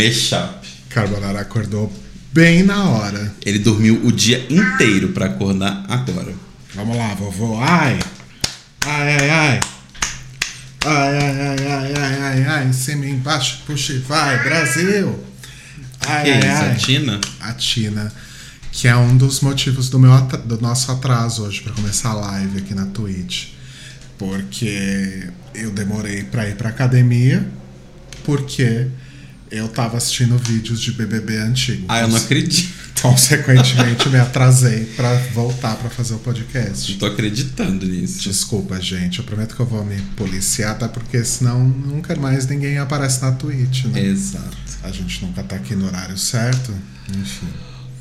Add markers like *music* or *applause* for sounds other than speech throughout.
Mashup. Carbonara acordou bem na hora. Ele dormiu o dia inteiro pra acordar agora. Vamos lá, vovô. Ai! Ai, ai, ai. Ai, ai, ai, ai, ai, ai, ai. Em cima embaixo, puxa e vai, Brasil! Ai, que ai, isso, ai. a Tina? A Tina, que é um dos motivos do, meu do nosso atraso hoje pra começar a live aqui na Twitch. Porque eu demorei pra ir pra academia, porque eu tava assistindo vídeos de BBB antigo. Ah, eu não acredito. Consequentemente, *laughs* me atrasei pra voltar pra fazer o podcast. Não tô acreditando nisso. Desculpa, gente. Eu prometo que eu vou me policiar, tá? Porque senão nunca mais ninguém aparece na Twitch, né? Exato. A gente nunca tá aqui no horário certo. Enfim.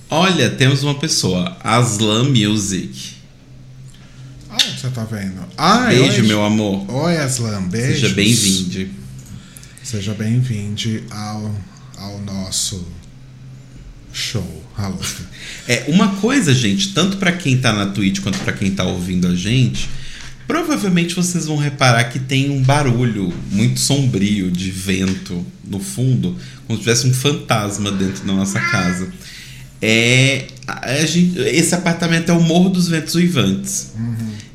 Olha, temos uma pessoa, Aslan Music. Ah, você tá vendo? Ah, Beijo, meu amor. Oi, Aslan. Beijos. Seja bem-vindo. Seja bem-vindo ao, ao nosso show. Alô. É, uma coisa, gente, tanto pra quem tá na Twitch quanto pra quem tá ouvindo a gente, provavelmente vocês vão reparar que tem um barulho muito sombrio de vento no fundo, como se tivesse um fantasma dentro da nossa casa. É, gente- esse apartamento é o Morro dos Ventos Uivantes.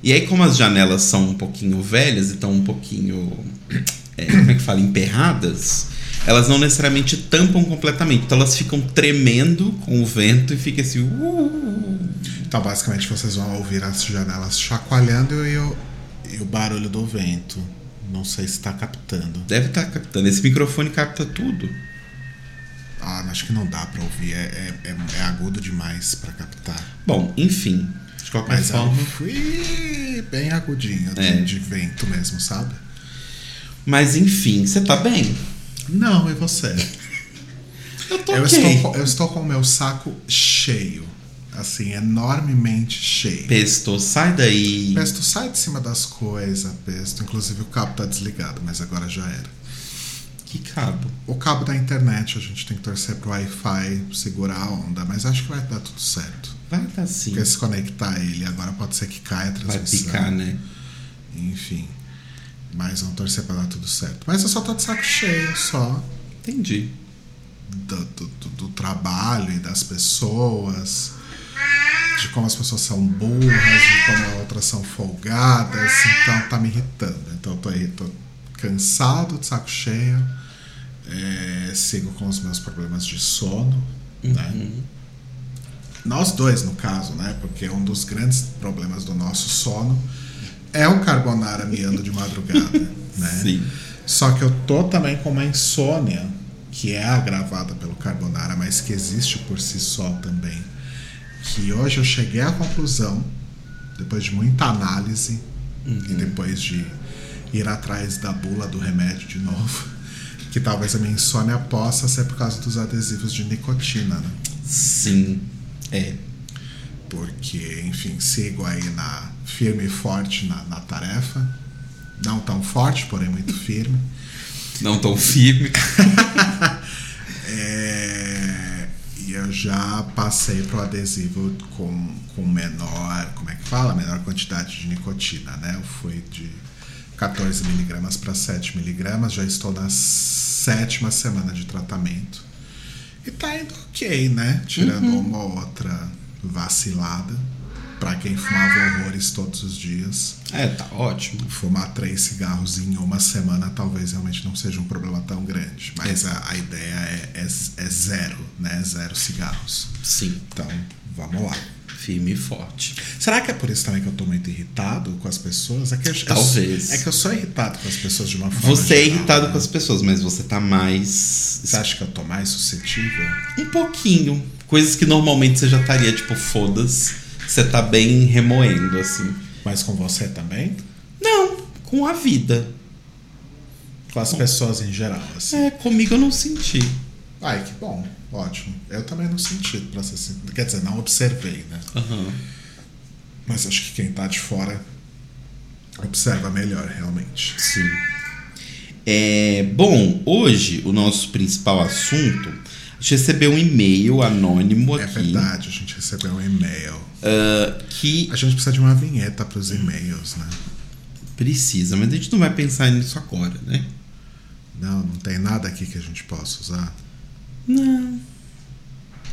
E aí, como as janelas são um pouquinho velhas e estão um pouquinho. É, como é que fala? Emperradas, elas não necessariamente tampam completamente. Então elas ficam tremendo com o vento e fica assim. "Uh". Então, basicamente, vocês vão ouvir as janelas chacoalhando e o, e o barulho do vento. Não sei se tá captando. Deve estar captando. Esse microfone capta tudo. Ah, acho que não dá pra ouvir. É, é, é- é agudo demais pra captar. Bom, enfim. De qualquer Mas forma. fui bem agudinho, É. de vento mesmo, sabe? Mas enfim, você tá bem? Não, e você? *laughs* Eu tô Eu, ok. estou, eu estou com o meu saco cheio. Assim, enormemente cheio. Pesto, sai daí. Pesto, sai de cima das coisas, Pesto. Inclusive o cabo tá desligado, mas agora já era. Que cabo. O cabo da internet, a gente tem que torcer pro Wi-Fi segurar a onda, mas acho que vai dar tudo certo. Vai dar sim. Porque se conectar ele, agora pode ser que caia a Vai transmissão. picar, né? Enfim. Mas vamos torcer pra dar tudo certo. Mas eu só tô de saco cheio, só. Entendi. do, do, do- trabalho e das pessoas, de como as pessoas são burras, de como outras são folgadas, então tá me irritando. Então eu tô, aí, tô cansado, de saco cheio, é, sigo com os meus problemas de sono, né? Nós dois, no caso, né? Porque um dos grandes problemas do nosso sono é o carbonara miando de madrugada, *laughs* né? Sim. Só que eu tô também com uma insônia que é agravada pelo carbonara, mas que existe por si só também. Que hoje eu cheguei à conclusão, depois de muita análise e depois de ir atrás da bula do remédio de novo, *laughs* que talvez a minha insônia possa ser por causa dos adesivos de nicotina, né? Sim. É. Porque, enfim, sigo aí na firme e forte na, na tarefa. Não tão forte, porém muito *laughs* firme. Não tão firme. *laughs* É, e eu já passei pro adesivo com, com menor, como é que fala? Menor quantidade de nicotina, né? Eu fui de 14 miligramas para 7 miligramas, já estou na sétima semana de tratamento. E tá indo ok, né? Tirando uma ou outra vacilada. Pra quem fumava horrores todos os dias. É, tá ótimo. Fumar três cigarros em uma semana talvez realmente não seja um problema tão grande. Mas a, a ideia é, é, é zero, né? Zero cigarros. Sim. Então, vamos lá. Firme e forte. Será que é por isso também que eu tô muito irritado com as pessoas? É que eu, Talvez. é que eu sou irritado com as pessoas de uma forma Você é geral, irritado né? com as pessoas, mas você tá mais. Você acha que eu tô mais suscetível? Um pouquinho. Coisas que normalmente você já estaria, tipo, foda-se. Você tá bem remoendo, assim. Mas com você também? Não, com a vida. Com as pessoas em geral, assim. É, comigo eu não senti. Ai, que bom. Ótimo. Eu também não senti, pra ser sin- Quer dizer, não observei, né? Aham. Mas acho que quem tá de fora observa melhor, realmente. Sim. É, bom, hoje o nosso principal assunto. Gente recebeu um e-mail anônimo É aqui. verdade, a gente recebeu um e-mail. ah, que A gente precisa de uma vinheta pros e-mails, né? precisa, mas a gente não vai pensar nisso agora, né? Não, não tem nada aqui que a gente possa usar. Não.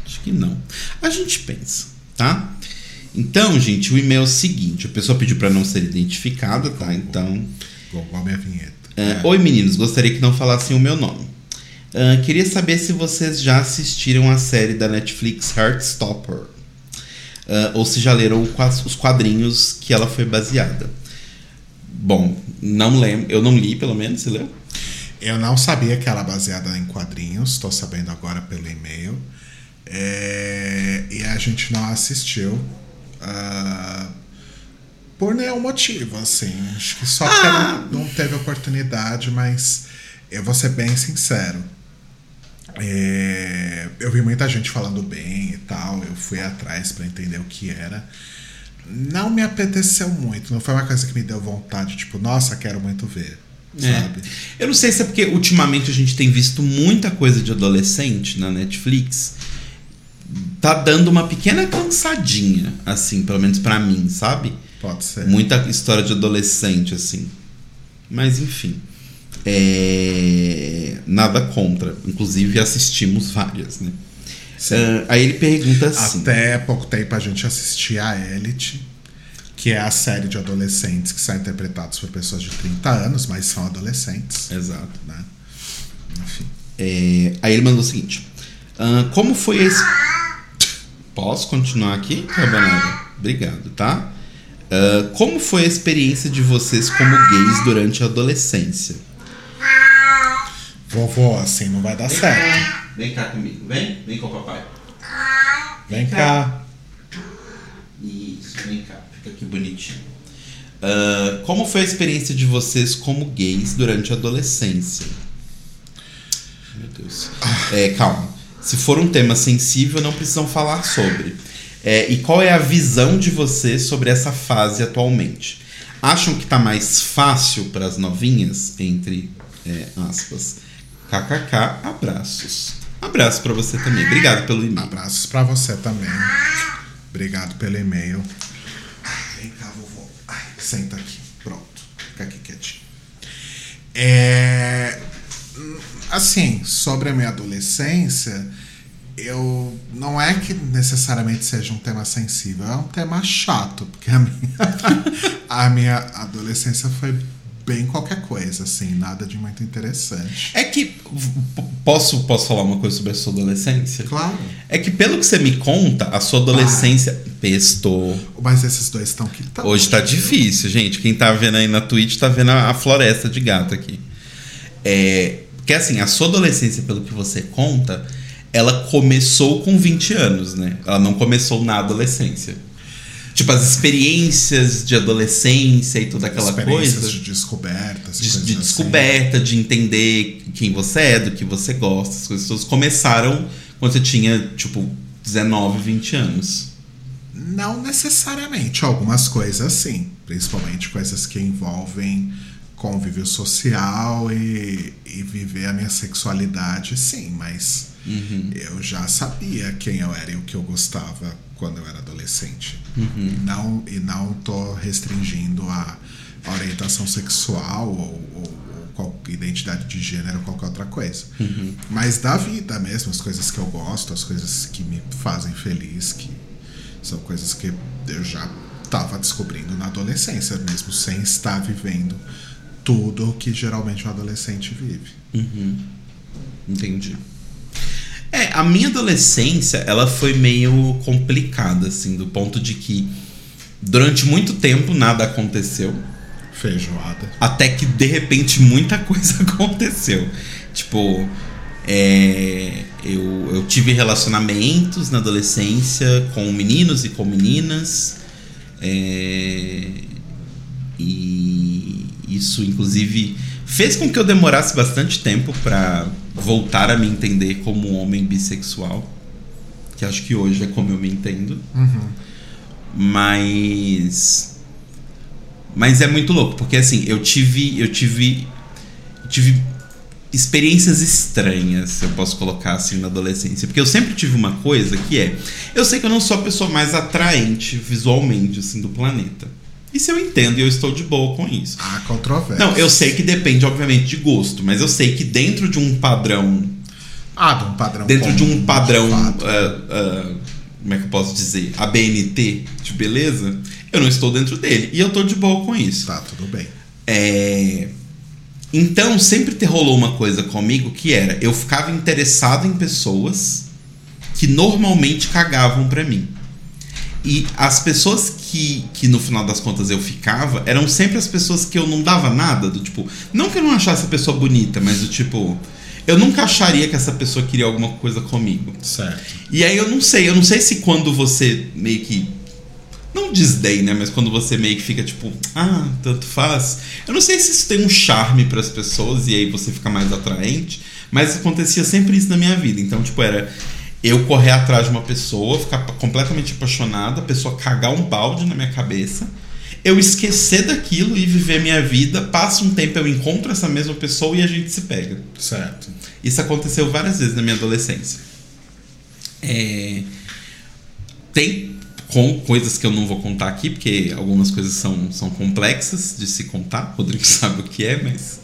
Acho que não. A gente pensa, tá? Então, gente, o e-mail é o seguinte: a pessoa pediu para não ser identificada, tá? Então. Igual a minha vinheta. É, Oi, meninos, gostaria que não falassem o meu nome. Uh, queria saber se vocês já assistiram a série da Netflix Heartstopper. Uh, ou se já leram os quadrinhos que ela foi baseada. Bom, não lembro. Eu não li, pelo menos. Você leu? Eu não sabia que era baseada em quadrinhos. Estou sabendo agora pelo e-mail. É, e a gente não assistiu. Uh, por nenhum motivo, assim. Acho que só ah. não, não teve oportunidade, mas eu vou ser bem sincero. É, eu vi muita gente falando bem e tal. Eu fui atrás para entender o que era. Não me apeteceu muito. Não foi uma coisa que me deu vontade, tipo, nossa, quero muito ver. É. Sabe? Eu não sei se é porque ultimamente a gente tem visto muita coisa de adolescente na Netflix. Tá dando uma pequena cansadinha, assim, pelo menos para mim, sabe? Pode ser. Muita história de adolescente, assim. Mas enfim. É... Nada contra. Inclusive assistimos várias, né? Uh, aí ele pergunta assim. Até pouco tempo a gente assistia a Elite, que é a série de adolescentes que são interpretados por pessoas de 30 anos, mas são adolescentes. Exato. Né? Enfim. É... Aí ele mandou o seguinte: uh, Como foi esse. Posso continuar aqui, Rabanada? Obrigado, tá? Uh, como foi a experiência de vocês como gays durante a adolescência? Vovó, assim não vai dar vem certo. Cá. Vem cá comigo, vem, vem com o papai. Vem, vem cá. cá. Isso, vem cá, fica aqui bonitinho. Uh, como foi a experiência de vocês como gays durante a adolescência? Meu Deus. É, calma. Se for um tema sensível, não precisam falar sobre. É, e qual é a visão de vocês sobre essa fase atualmente? Acham que está mais fácil para as novinhas, entre é, aspas? KKK, abraços. Abraço para você também. Obrigado pelo e-mail. Abraços para você também. Obrigado pelo e-mail. Vem cá, vovô. Ai, senta aqui. Pronto. Fica aqui quietinho. É, assim, sobre a minha adolescência eu não é que necessariamente seja um tema sensível, é um tema chato, porque a minha, *laughs* a minha adolescência foi bem qualquer coisa, assim, nada de muito interessante. É que posso posso falar uma coisa sobre a sua adolescência? Claro. É que pelo que você me conta, a sua adolescência ah, pestou. Mas esses dois estão que tá Hoje tá difícil, gente. Quem tá vendo aí na Twitch tá vendo a floresta de gato aqui. É, porque assim, a sua adolescência, pelo que você conta, ela começou com 20 anos, né? Ela não começou na adolescência. Tipo, as experiências de adolescência e toda aquela coisa. de descobertas. De, de assim. descoberta, assim. de entender quem você é, do que você gosta. As coisas todas começaram quando você tinha, tipo, 19, 20 anos. Não necessariamente. Algumas coisas sim. Principalmente coisas que envolvem convívio social e, e viver a minha sexualidade, sim, mas uhum. eu já sabia quem eu era e o que eu gostava quando eu era adolescente. Uhum. Não, e não tô restringindo a, a orientação sexual ou, ou, identidade de gênero ou qualquer outra coisa. Uhum. Mas da vida mesmo, as coisas que eu gosto, as coisas que me fazem feliz, que são coisas que eu já estava descobrindo na adolescência mesmo, sem estar vivendo tudo que geralmente um adolescente vive. Uhum. Entendi. É, a minha adolescência, ela foi meio complicada, assim, do ponto de que durante muito tempo nada aconteceu. Feijoada. Até que, de repente, muita *laughs* coisa aconteceu. Tipo, é, eu, eu tive relacionamentos na adolescência com meninos e com meninas. É, e isso, inclusive, fez com que eu demorasse bastante tempo para voltar a me entender como um homem bissexual. Que acho que hoje é como eu me entendo. Uhum. Mas. Mas é muito louco, porque assim, eu tive. Eu tive. tive experiências estranhas, eu posso colocar assim na adolescência. Porque eu sempre tive uma coisa que é. Eu sei que eu não sou a pessoa mais atraente visualmente, assim, do planeta. Isso eu entendo e eu estou de boa com isso. Ah, controvérsia. Não, eu sei que depende, obviamente, de gosto, mas eu sei que dentro de um padrão Ah, de um padrão. dentro de um comum, padrão, fato. ah, ah, como é que eu posso dizer, ABNT de beleza, eu não estou dentro dele. E eu tô de boa com isso. Tá, tudo bem. É, Então, sempre te rolou uma coisa comigo que era: eu ficava interessado em pessoas que normalmente cagavam pra mim. E as pessoas que, que no final das contas eu ficava eram sempre as pessoas que eu não dava nada, do tipo, não que eu não achasse a pessoa bonita, mas do tipo, eu nunca acharia que essa pessoa queria alguma coisa comigo. Certo. E aí eu não sei, eu não sei se quando você meio que. Não desdém, né? Mas quando você meio que fica tipo, ah, tanto faz. Eu não sei se isso tem um charme para as pessoas e aí você fica mais atraente. Mas acontecia sempre isso na minha vida. Então, tipo, era eu correr atrás de uma pessoa, ficar completamente apaixonada, a pessoa cagar um balde na minha cabeça. Eu esquecer daquilo e viver minha vida. Passa um tempo, eu encontro essa mesma pessoa e a gente se pega. Certo. Isso aconteceu várias vezes na minha adolescência. É, Tem com coisas que eu não vou contar aqui, porque algumas coisas são, são complexas de se contar. O Rodrigo *laughs* sabe o que é, mas.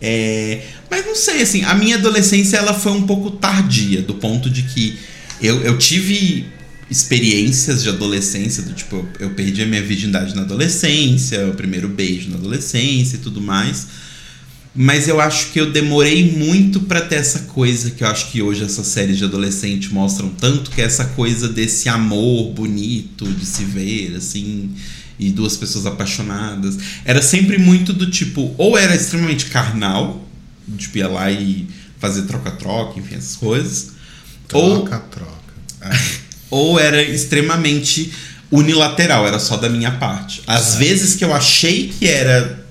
É, Mas não sei, assim, a minha adolescência ela foi um pouco tardia, do ponto de que eu, eu tive experiências de adolescência, do tipo, eu, perdi a minha virgindade na adolescência, o primeiro beijo na adolescência e tudo mais. Mas eu acho que eu demorei muito pra ter essa coisa que eu acho que hoje essas séries de adolescente mostram tanto, que é essa coisa desse amor bonito de se ver, assim, e duas pessoas apaixonadas. Era sempre muito do tipo, ou era extremamente carnal, tipo, ia lá e fazer troca-troca, enfim, essas coisas. Ou, Troca, troca. É. ou era extremamente unilateral, era só da minha parte. Às Certo. vezes que eu achei que era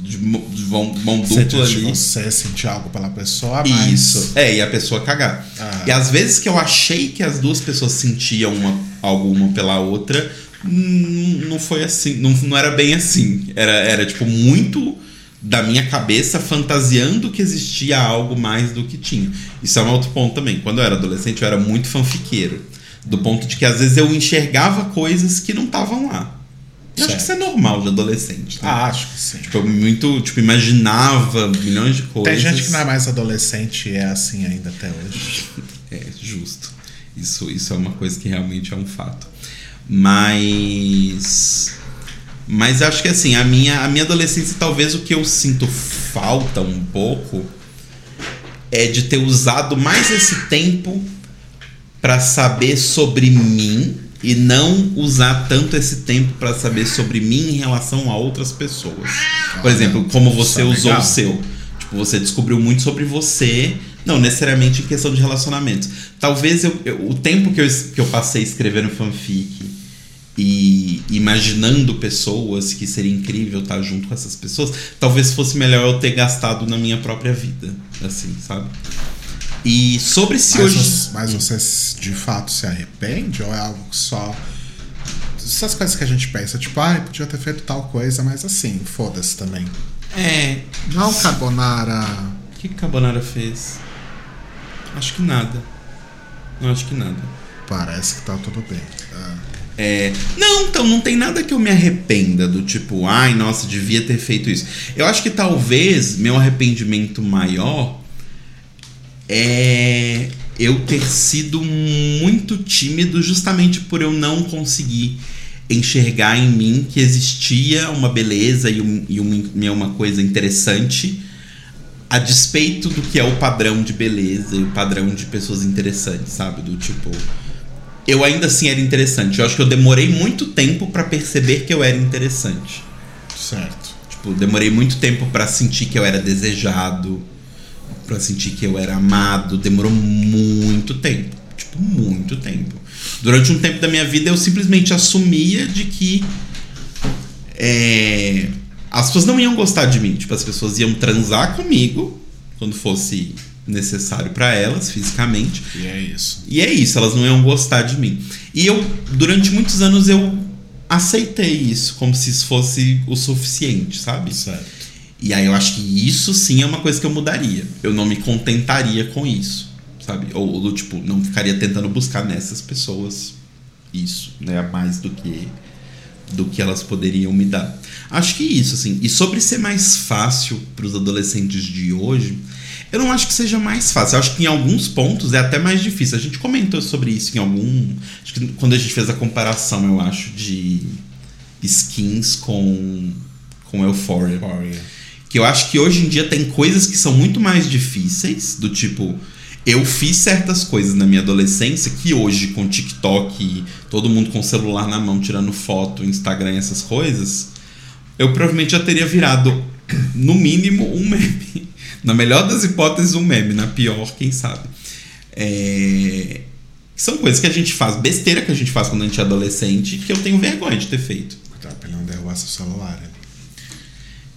de mão, mão dupla de ali. você sentir algo pela pessoa, mas. Isso. É, e a pessoa cagar. Ah. E às vezes que eu achei que as duas pessoas sentiam uma, algo uma pela outra, não foi assim. Não, não era bem assim. Era, era tipo muito da minha cabeça fantasiando que existia algo mais do que tinha. Isso é um outro ponto também. Quando eu era adolescente, eu era muito fanfiqueiro. Do ponto de que às vezes eu enxergava coisas que não estavam lá. Eu acho que isso é normal de adolescente. né? Ah, acho que sim. Tipo, eu muito, tipo, imaginava milhões de coisas. Tem gente que não é mais adolescente e é assim ainda até hoje. *laughs* É, justo. Isso, isso é uma coisa que realmente é um fato. Mas. Mas acho que assim, a minha, a minha adolescência, talvez o que eu sinto falta um pouco é de ter usado mais esse tempo para saber sobre mim e não usar tanto esse tempo para saber sobre mim em relação a outras pessoas. Por exemplo, como você Isso é usou legal. o seu. Tipo, você descobriu muito sobre você, não necessariamente em questão de relacionamentos. Talvez eu, eu- o tempo que eu, que eu passei escrevendo fanfic e imaginando pessoas que seria incrível estar junto com essas pessoas, talvez fosse melhor eu ter gastado na minha própria vida, assim, sabe? E sobre se Mas, hoje você, mas você de fato se arrepende ou é algo que só. Essas coisas que a gente pensa, tipo, ai, podia ter feito tal coisa, mas assim, foda-se também. é, Não, Carbonara. o que que Carbonara fez? Acho que nada. Não acho que nada. Parece que tá tudo bem. Ah, É, não, então não tem nada que eu me arrependa do tipo, ai, nossa, devia ter feito isso. Eu acho que talvez meu arrependimento maior é eu ter sido muito tímido justamente por eu não conseguir enxergar em mim que existia uma beleza e, um, e um- e uma coisa interessante a despeito do que é o padrão de beleza e o padrão de pessoas interessantes, sabe? Do tipo, eu ainda assim era interessante. Eu acho que eu demorei muito tempo pra perceber que eu era interessante. certo. Tipo, demorei muito tempo pra sentir que eu era desejado, pra sentir que eu era amado. Demorou muito tempo. Tipo, muito tempo. Durante um tempo da minha vida eu simplesmente assumia de que é, as pessoas não iam gostar de mim. Tipo, as pessoas iam transar comigo quando fosse necessário pra elas, fisicamente. E é isso. E é isso, elas não iam gostar de mim. E eu, durante muitos anos, eu aceitei isso como se isso fosse o suficiente, sabe? Certo. E aí eu acho que isso sim é uma coisa que eu mudaria. Eu não me contentaria com isso, sabe? Ou do tipo, não ficaria tentando buscar nessas pessoas isso, né? Mais do que do que elas poderiam me dar. Acho que isso, assim. E sobre ser mais fácil para os adolescentes de hoje, Eu não acho que seja mais fácil. Eu acho que em alguns pontos é até mais difícil. A gente comentou sobre isso em algum. Acho que quando a gente fez a comparação, eu acho, de skins com, com Euphoria. Euphoria. Que eu acho que hoje em dia tem coisas que são muito mais difíceis, do tipo. Eu fiz certas coisas na minha adolescência que hoje, com TikTok, todo mundo com o celular na mão tirando foto, Instagram, essas coisas, eu provavelmente já teria virado, no mínimo, um meme. *laughs* Na melhor das hipóteses, um meme. Na pior, quem sabe. É... São coisas que a gente faz, besteira que a gente faz quando a gente é adolescente, que eu tenho vergonha de ter feito. Cuidado pra ele não derrubar seu celular ali.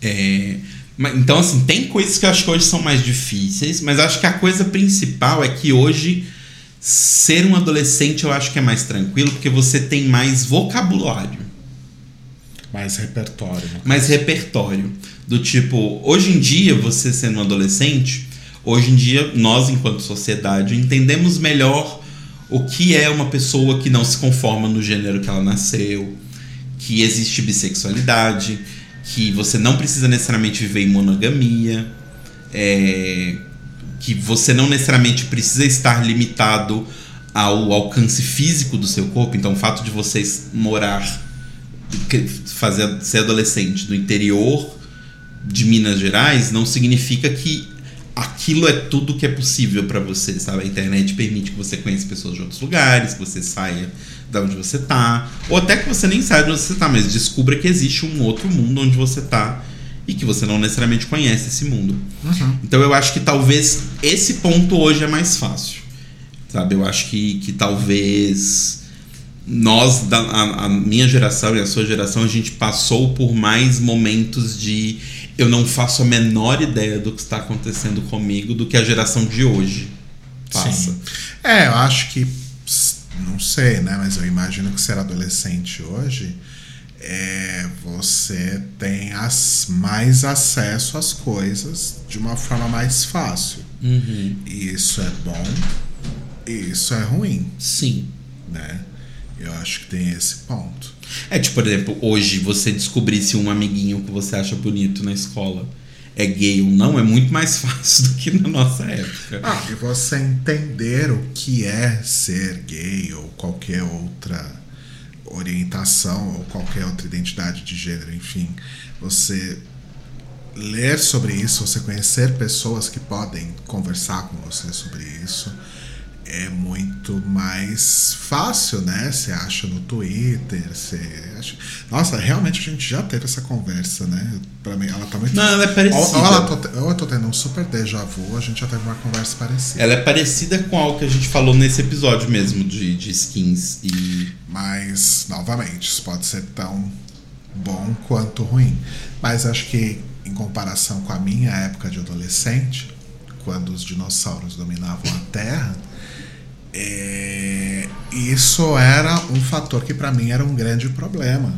É, Então, assim, tem coisas que eu acho que hoje são mais difíceis, mas acho que a coisa principal é que hoje ser um adolescente eu acho que é mais tranquilo, porque você tem mais vocabulário, Mais repertório. mais repertório. Do tipo, hoje em dia, você sendo um adolescente, hoje em dia, nós, enquanto sociedade, entendemos melhor o que é uma pessoa que não se conforma no gênero que ela nasceu, que existe bissexualidade, que você não precisa necessariamente viver em monogamia, é, que você não necessariamente precisa estar limitado ao alcance físico do seu corpo. Então, o fato de vocês morar, fazer, ser adolescente no interior de Minas Gerais não significa que aquilo é tudo que é possível para você, sabe? A internet permite que você conheça pessoas de outros lugares, que você saia da onde você tá, ou até que você nem saia de onde você tá, mas descubra que existe um outro mundo onde você tá e que você não necessariamente conhece esse mundo. Uhum. Então eu acho que talvez esse ponto hoje é mais fácil. Sabe? Eu acho que, que talvez nós, da, a, a minha geração e a sua geração, a gente passou por mais momentos de eu não faço a menor ideia do que está acontecendo comigo do que a geração de hoje passa. Sim. É, eu acho que. Não sei, né? Mas eu imagino que ser adolescente hoje. É, você tem as, mais acesso às coisas de uma forma mais fácil. Uhum. E isso é bom e isso é ruim, Sim. né? Eu acho que tem esse ponto. É tipo, por exemplo, hoje você descobrir se um amiguinho que você acha bonito na escola é gay ou não é muito mais *laughs* fácil do que na nossa época. Ah, e você entender o que é ser gay ou qualquer outra orientação ou qualquer outra identidade de gênero, enfim, você ler sobre isso, você conhecer pessoas que podem conversar com você sobre isso é muito mais fácil, né? Você acha no Twitter, você acha... Nossa, realmente a gente já teve essa conversa, né? Pra mim, ela tá muito Não, ela é parecida. ou, ou ela tô, ou eu tô tendo um super déjà vu, a gente já teve uma conversa parecida. Ela é parecida com algo que a gente falou nesse episódio mesmo de, de skins e. Mas, novamente, isso pode ser tão bom quanto ruim. Mas acho que, em comparação com a minha época de adolescente, quando os dinossauros dominavam a Terra, é, isso era um fator que para mim era um grande problema.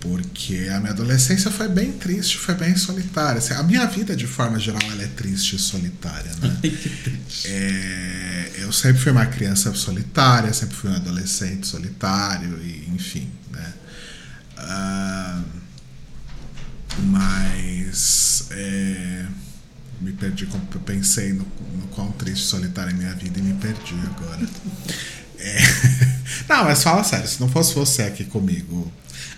Porque a minha adolescência foi bem triste, foi bem solitária. Assim, a minha vida, de forma geral, ela é triste e solitária, né? *laughs* É, eu sempre fui uma criança solitária, sempre fui um adolescente solitário, e enfim, né? Ah, mas é, me perdi, eu pensei no, no quão triste e solitária é minha vida e me perdi agora. *laughs* É, *laughs* não, mas fala sério, se não fosse você aqui comigo,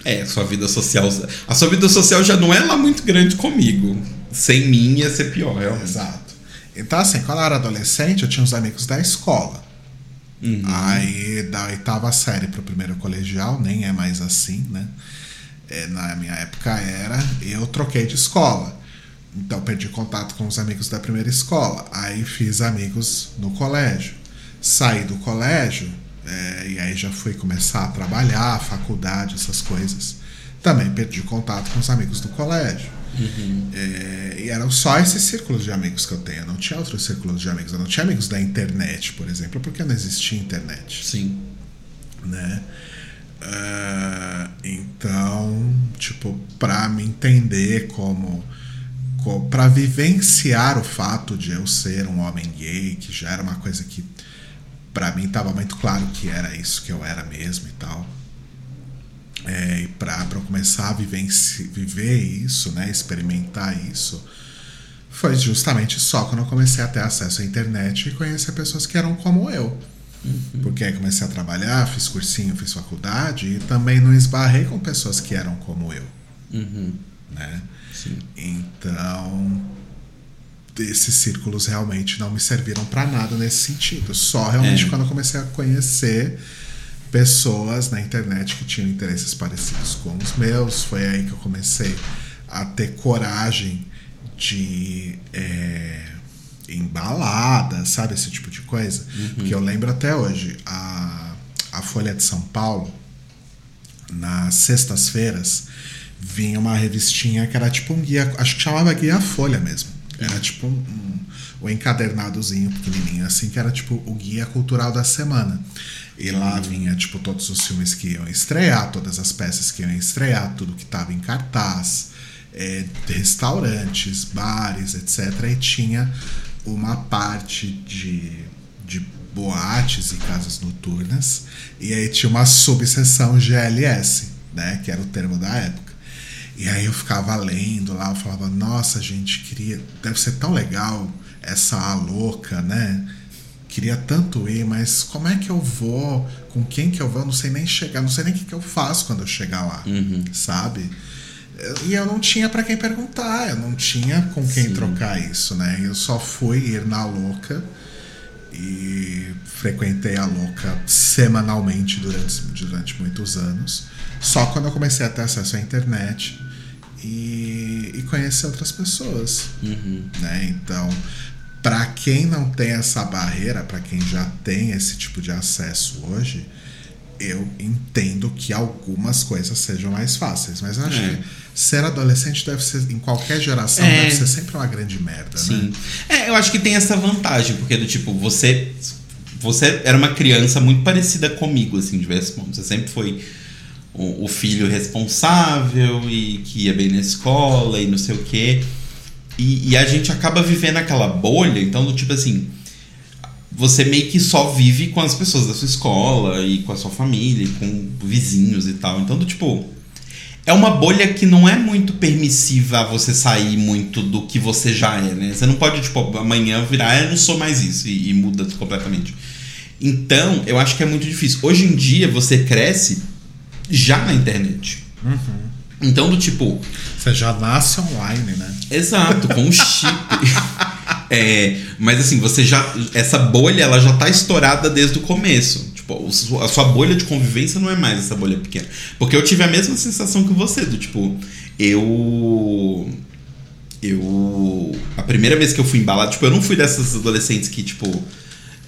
É, sua vida social. A sua vida social já não é lá muito grande comigo. Sem mim ia ser pior, realmente. Exato. Então, assim, quando eu era adolescente, eu tinha uns amigos da escola. Uhum. Aí, da oitava série pro primeiro colegial, nem é mais assim, né? É, na minha época era, eu troquei de escola. Então, perdi contato com os amigos da primeira escola. Aí, fiz amigos no colégio. Saí do colégio, é, e aí já fui começar a trabalhar, faculdade, essas coisas. Também perdi contato com os amigos do colégio. É, e eram só esses círculos de amigos que eu tenho. Eu não tinha outros círculos de amigos. Eu não tinha amigos da internet, por exemplo, porque não existia internet, Sim. né? Ah, então, tipo, pra me entender como, pra vivenciar o fato de eu ser um homem gay, que já era uma coisa que pra mim tava muito claro que era isso que eu era mesmo e tal. É, e pra eu começar a vivenci- viver isso, né, experimentar isso, foi justamente só quando eu comecei a ter acesso à internet e conhecer pessoas que eram como eu. Uhum. Porque aí comecei a trabalhar, fiz cursinho, fiz faculdade e também não esbarrei com pessoas que eram como eu, Uhum. Né? Sim. Então, esses círculos realmente não me serviram pra nada nesse sentido. Só realmente É. quando eu comecei a conhecer pessoas na internet que tinham interesses parecidos com os meus, foi aí que eu comecei a ter coragem de é, embalada, sabe? Esse tipo de coisa. Porque eu lembro até hoje, a, a Folha de São Paulo, nas sextas-feiras, vinha uma revistinha que era tipo um guia, acho que chamava Guia Folha mesmo. Era tipo um, um, um encadernadozinho pequenininho, assim, que era tipo o guia cultural da semana. E lá vinha, tipo, todos os filmes que iam estrear, todas as peças que iam estrear, tudo que tava em cartaz, é, restaurantes, bares, etc. E tinha uma parte de, de boates e casas noturnas. E aí tinha uma subseção GLS, né? Que era o termo da época. E aí eu ficava lendo lá, eu falava, nossa, gente, queria. Deve ser tão legal essa A louca, né? Queria tanto ir, mas como é que eu vou? Com quem que eu vou? Eu não sei nem chegar, não sei nem o que, que eu faço quando eu chegar lá, sabe? E eu não tinha para quem perguntar, eu não tinha com quem Sim. trocar isso, né? Eu só fui ir na louca e frequentei a louca semanalmente durante, durante muitos anos. Só quando eu comecei a ter acesso à internet e, e conhecer outras pessoas, Uhum. né? Então, para quem não tem essa barreira, para quem já tem esse tipo de acesso hoje, eu entendo que algumas coisas sejam mais fáceis, mas eu acho É. que ser adolescente deve ser em qualquer geração É. deve ser sempre uma grande merda, Sim. né? É, eu acho que tem essa vantagem, porque do tipo, você. Você era uma criança muito parecida comigo, assim, de diversos pontos. Você sempre foi o, o filho responsável e que ia bem na escola e não sei o quê. E, e a gente acaba vivendo aquela bolha, então, do tipo assim. Você meio que só vive com as pessoas da sua escola e com a sua família, e com vizinhos e tal. Então, do tipo. É uma bolha que não é muito permissiva a você sair muito do que você já é, né? Você não pode, tipo, amanhã virar, "Ah, eu não sou mais isso, e, e muda completamente. Então, eu acho que é muito difícil. Hoje em dia, você cresce já na internet. Então, do tipo, Você já nasce online, né? Exato, com um chip. *laughs* É, mas assim, você já. Essa bolha ela já tá estourada desde o começo. Tipo, o a sua bolha de convivência não é mais essa bolha pequena. Porque eu tive a mesma sensação que você, do tipo, eu. Eu. A primeira vez que eu fui embalado, tipo, eu não fui dessas adolescentes que, tipo.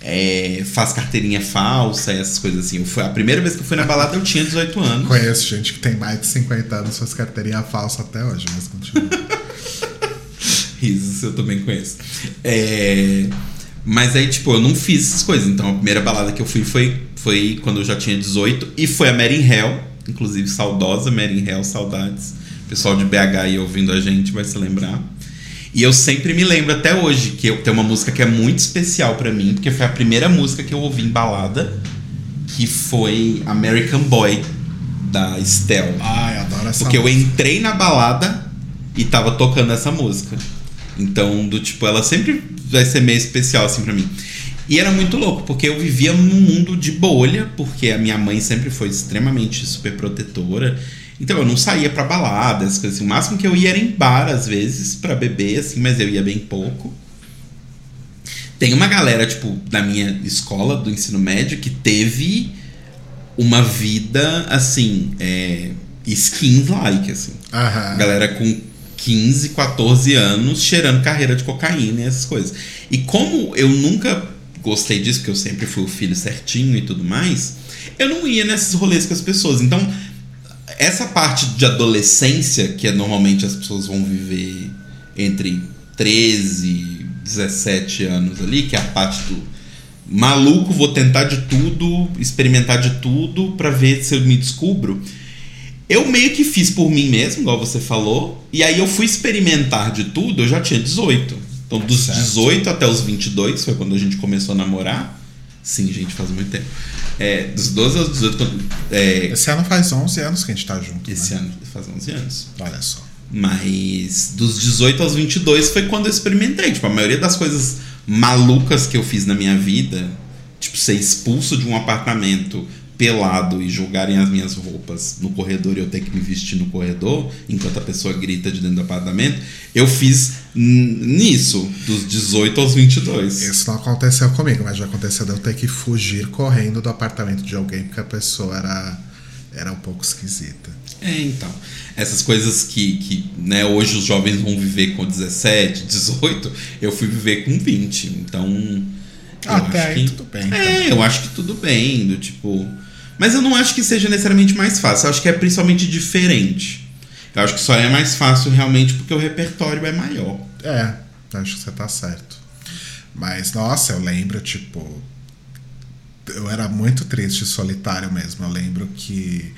É, faz carteirinha falsa, essas coisas assim. Fui, a primeira vez que eu fui na balada eu tinha 18 anos. Conheço gente que tem mais de 50 anos suas carteirinhas falsas até hoje, mas continua. *laughs* Risos, eu também conheço. É, mas aí, tipo, eu não fiz essas coisas. Então, a primeira balada que eu fui foi, foi quando eu já tinha 18. E foi a Mary Hell. Inclusive, saudosa Mary Hell, saudades. O pessoal de BH aí ouvindo a gente vai se lembrar. E eu sempre me lembro até hoje que eu, tem uma música que é muito especial pra mim, porque foi a primeira música que eu ouvi em balada, que foi American Boy, da Estelle. Ai, adoro essa Porque eu música. entrei na balada e tava tocando essa música. Então, do tipo, ela sempre vai ser meio especial assim pra mim. E era muito louco, porque eu vivia num mundo de bolha, porque a minha mãe sempre foi extremamente super protetora. Então eu não saía pra balada, essas coisas assim. O máximo que eu ia era em bar, às vezes, pra beber, assim, mas eu ia bem pouco. Tem uma galera, tipo, da minha escola, do ensino médio, que teve uma vida, assim, é, skins-like, assim. Aham. Galera com 15, 14 anos cheirando carreira de cocaína e essas coisas. E como eu nunca gostei disso, porque eu sempre fui o filho certinho e tudo mais, eu não ia nesses rolês com as pessoas. Então, essa parte de adolescência, que é normalmente as pessoas vão viver entre 13 e 17 anos ali, que é a parte do maluco, vou tentar de tudo, experimentar de tudo pra ver se eu me descubro. Eu meio que fiz por mim mesmo, igual você falou, e aí eu fui experimentar de tudo, eu já tinha 18. Então, dos Certo. 18 até os 22, foi quando a gente começou a namorar. Sim, gente, faz muito tempo. É, dos 12 aos 18, quando- é, Esse ano faz 11 anos que a gente tá junto. esse né? ano faz 11 anos. Olha só. Mas dos 18 aos 22 foi quando eu experimentei. Tipo, a maioria das coisas malucas que eu fiz na minha vida, tipo, ser expulso de um apartamento pelado e jogarem as minhas roupas no corredor e eu ter que me vestir no corredor enquanto a pessoa grita de dentro do apartamento, eu fiz nisso, dos 18 aos 22. Isso não aconteceu comigo, mas já aconteceu de eu ter que fugir correndo do apartamento de alguém porque a pessoa era, era um pouco esquisita. É, então. Essas coisas que, que né, hoje os jovens vão viver com 17, 18, eu fui viver com 20. Então. Até aí que, tudo bem. É, também. eu acho que tudo bem. Do tipo. Mas eu não acho que seja necessariamente mais fácil. Eu acho que é principalmente diferente. Eu acho que só é mais fácil realmente porque o repertório é maior. É, acho que você tá certo. Mas, nossa, eu lembro, tipo. Eu era muito triste e solitário mesmo. Eu lembro que.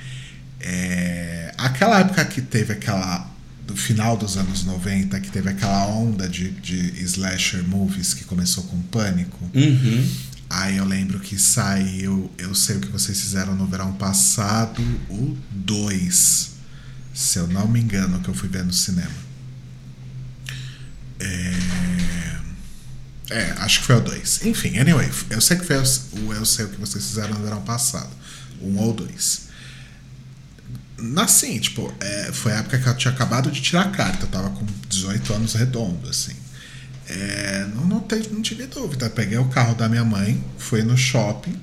É, aquela época que teve aquela. Do final dos anos 90, que teve aquela onda de, de slasher movies que começou com pânico. Uhum. Aí eu lembro que saiu Eu Sei O Que Vocês Fizeram no Verão Passado, o 2. Se eu não me engano, que eu fui ver no cinema. É... é acho que foi o 2. Enfim, anyway, eu sei que foi o Eu Sei O Que Vocês Fizeram no Verão Passado. Um ou dois. Assim, tipo, é, foi a época que eu tinha acabado de tirar a carta. Eu tava com 18 anos redondo, assim. É, não, não, teve, não tive dúvida. Peguei o carro da minha mãe, fui no shopping,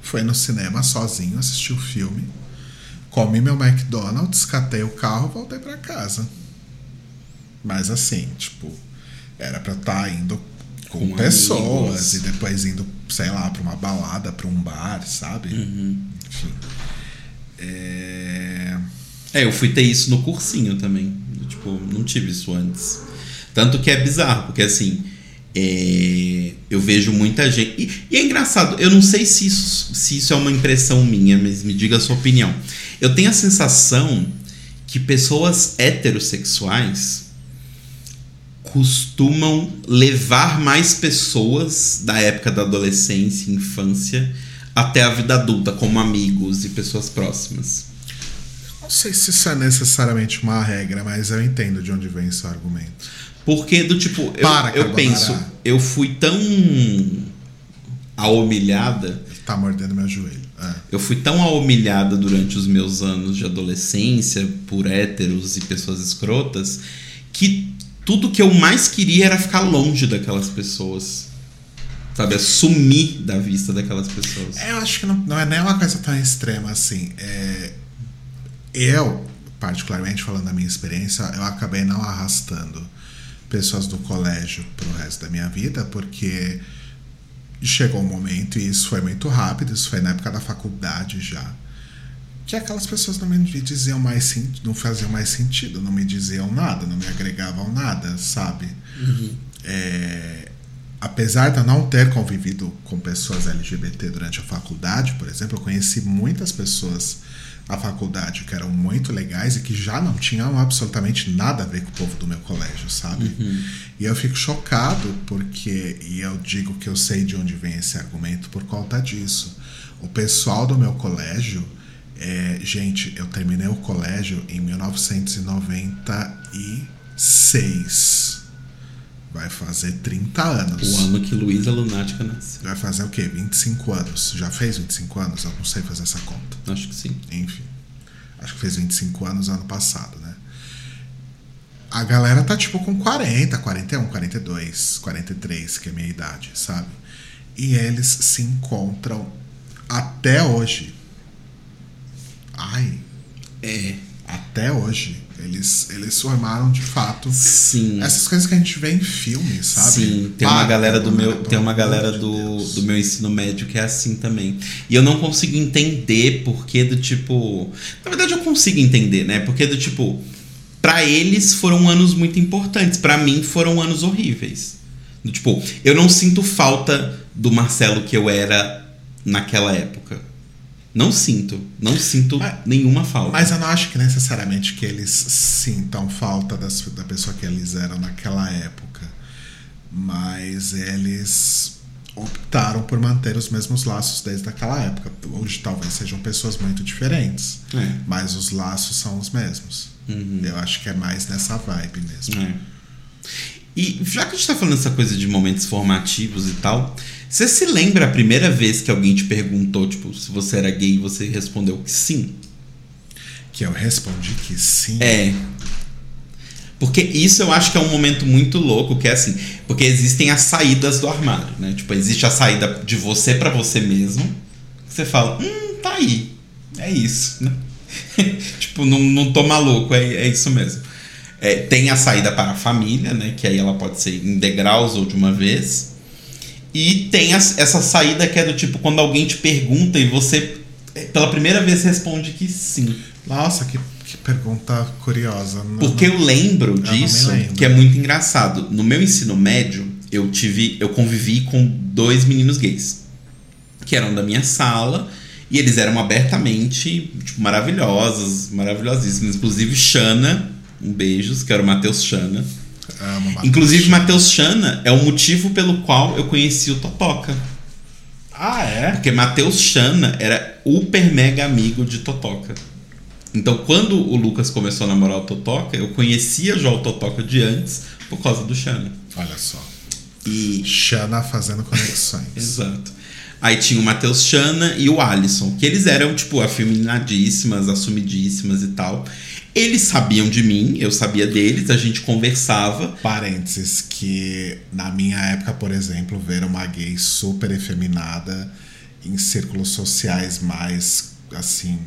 fui no cinema sozinho, assisti o filme, comi meu McDonald's, catei o carro voltei para casa. Mas assim, tipo, era pra eu estar tá indo com, com pessoas amigos. e depois indo, sei lá, pra uma balada, pra um bar, sabe? Uhum. Enfim. É... é, eu fui ter isso no cursinho também. Tipo, não tive isso antes. Tanto que é bizarro, porque assim. É, eu vejo muita gente. E, e, é engraçado, eu não sei se isso, se isso é uma impressão minha, mas me diga a sua opinião. Eu tenho a sensação que pessoas heterossexuais costumam levar mais pessoas da época da adolescência infância até a vida adulta, como amigos e pessoas próximas. Não sei se isso é necessariamente uma regra, mas eu entendo de onde vem esse argumento. Porque, do tipo, eu, Para, eu penso, eu fui tão humilhada. Tá mordendo meu joelho. É. Eu fui tão humilhada durante os meus anos de adolescência por héteros e pessoas escrotas que tudo que eu mais queria era ficar longe daquelas pessoas. Sabe? Sumir da vista daquelas pessoas. É, eu acho que não, não é nem uma coisa tão extrema assim. É, eu, particularmente falando da minha experiência, eu acabei não arrastando pessoas do colégio para o resto da minha vida, porque chegou um momento, e isso foi muito rápido, isso foi na época da faculdade já, que aquelas pessoas não me diziam mais não faziam mais sentido, não me diziam nada, não me agregavam nada, sabe? Uhum. É, apesar de eu não ter convivido com pessoas LGBT durante a faculdade, por exemplo, eu conheci muitas pessoas a faculdade que eram muito legais e que já não tinham absolutamente nada a ver com o povo do meu colégio, sabe? Uhum. E eu fico chocado porque, e eu digo que eu sei de onde vem esse argumento por conta disso. O pessoal do meu colégio, é, gente, eu terminei o colégio em 1996. Vai fazer 30 anos. O ano que Luísa Lunática nasceu. Vai fazer o quê? 25 anos. Já fez 25 anos? Eu não sei fazer essa conta. Acho que sim. Enfim. Acho que fez 25 anos ano passado, né? A galera tá tipo com 40, 41, 42, 43, que é a minha idade, sabe? E eles se encontram até hoje. Ai. É. Até hoje. Eles, eles formaram de fato Sim. essas coisas que a gente vê em filmes, sabe? Sim, tem uma galera do meu, tem uma galera do, do meu ensino médio que é assim também. E eu não consigo entender porque do tipo, na verdade eu consigo entender, né? Porque do tipo, para eles foram anos muito importantes, para mim foram anos horríveis. Do tipo, eu não sinto falta do Marcelo que eu era naquela época. Não sinto. Não sinto mas, nenhuma falta. Mas eu não acho que necessariamente que eles sintam falta das, da pessoa que eles eram naquela época. Mas eles optaram por manter os mesmos laços desde aquela época. Hoje talvez sejam pessoas muito diferentes. É. Mas os laços são os mesmos. Uhum. Eu acho que é mais nessa vibe mesmo. É. E já que a gente tá falando essa coisa de momentos formativos e tal, você se lembra a primeira vez que alguém te perguntou, tipo, se você era gay e você respondeu que sim? Que eu respondi que sim. É. Porque isso eu acho que é um momento muito louco, que é assim, porque existem as saídas do armário, né? Tipo, existe a saída de você pra você mesmo. que Você fala, hum, tá aí. É isso, né? *laughs* tipo, não, não tô maluco, é, é isso mesmo. É, tem a saída para a família, né? Que aí ela pode ser em degraus ou de uma vez. E tem essa saída que é do tipo quando alguém te pergunta e você é, pela primeira vez responde que sim. Nossa, que, que pergunta curiosa. Não- Porque eu lembro me disso, lembro. que é muito engraçado. No meu ensino médio, eu tive, eu convivi com dois meninos gays que eram da minha sala e eles eram abertamente tipo, maravilhosos, maravilhosíssimos. Inclusive Xana, um beijos, que era o Matheus Xana. Amo Matheus Inclusive Chana. Matheus Xana é o motivo pelo qual eu conheci o Totoca. Ah, é? Porque Matheus Chana era super mega amigo de Totoca. Então, quando o Lucas começou a namorar o Totoca, eu conhecia já o Totoca de antes por causa do Chana. Olha só. E. Xana fazendo conexões. *laughs* Exato. Aí tinha o Matheus Chana e o Alisson, que eles eram, tipo, afeminadíssimas, assumidíssimas e tal. Eles sabiam de mim, eu sabia deles, a gente conversava. Parênteses, que na minha época, por exemplo, ver uma gay super efeminada em círculos sociais mais, assim,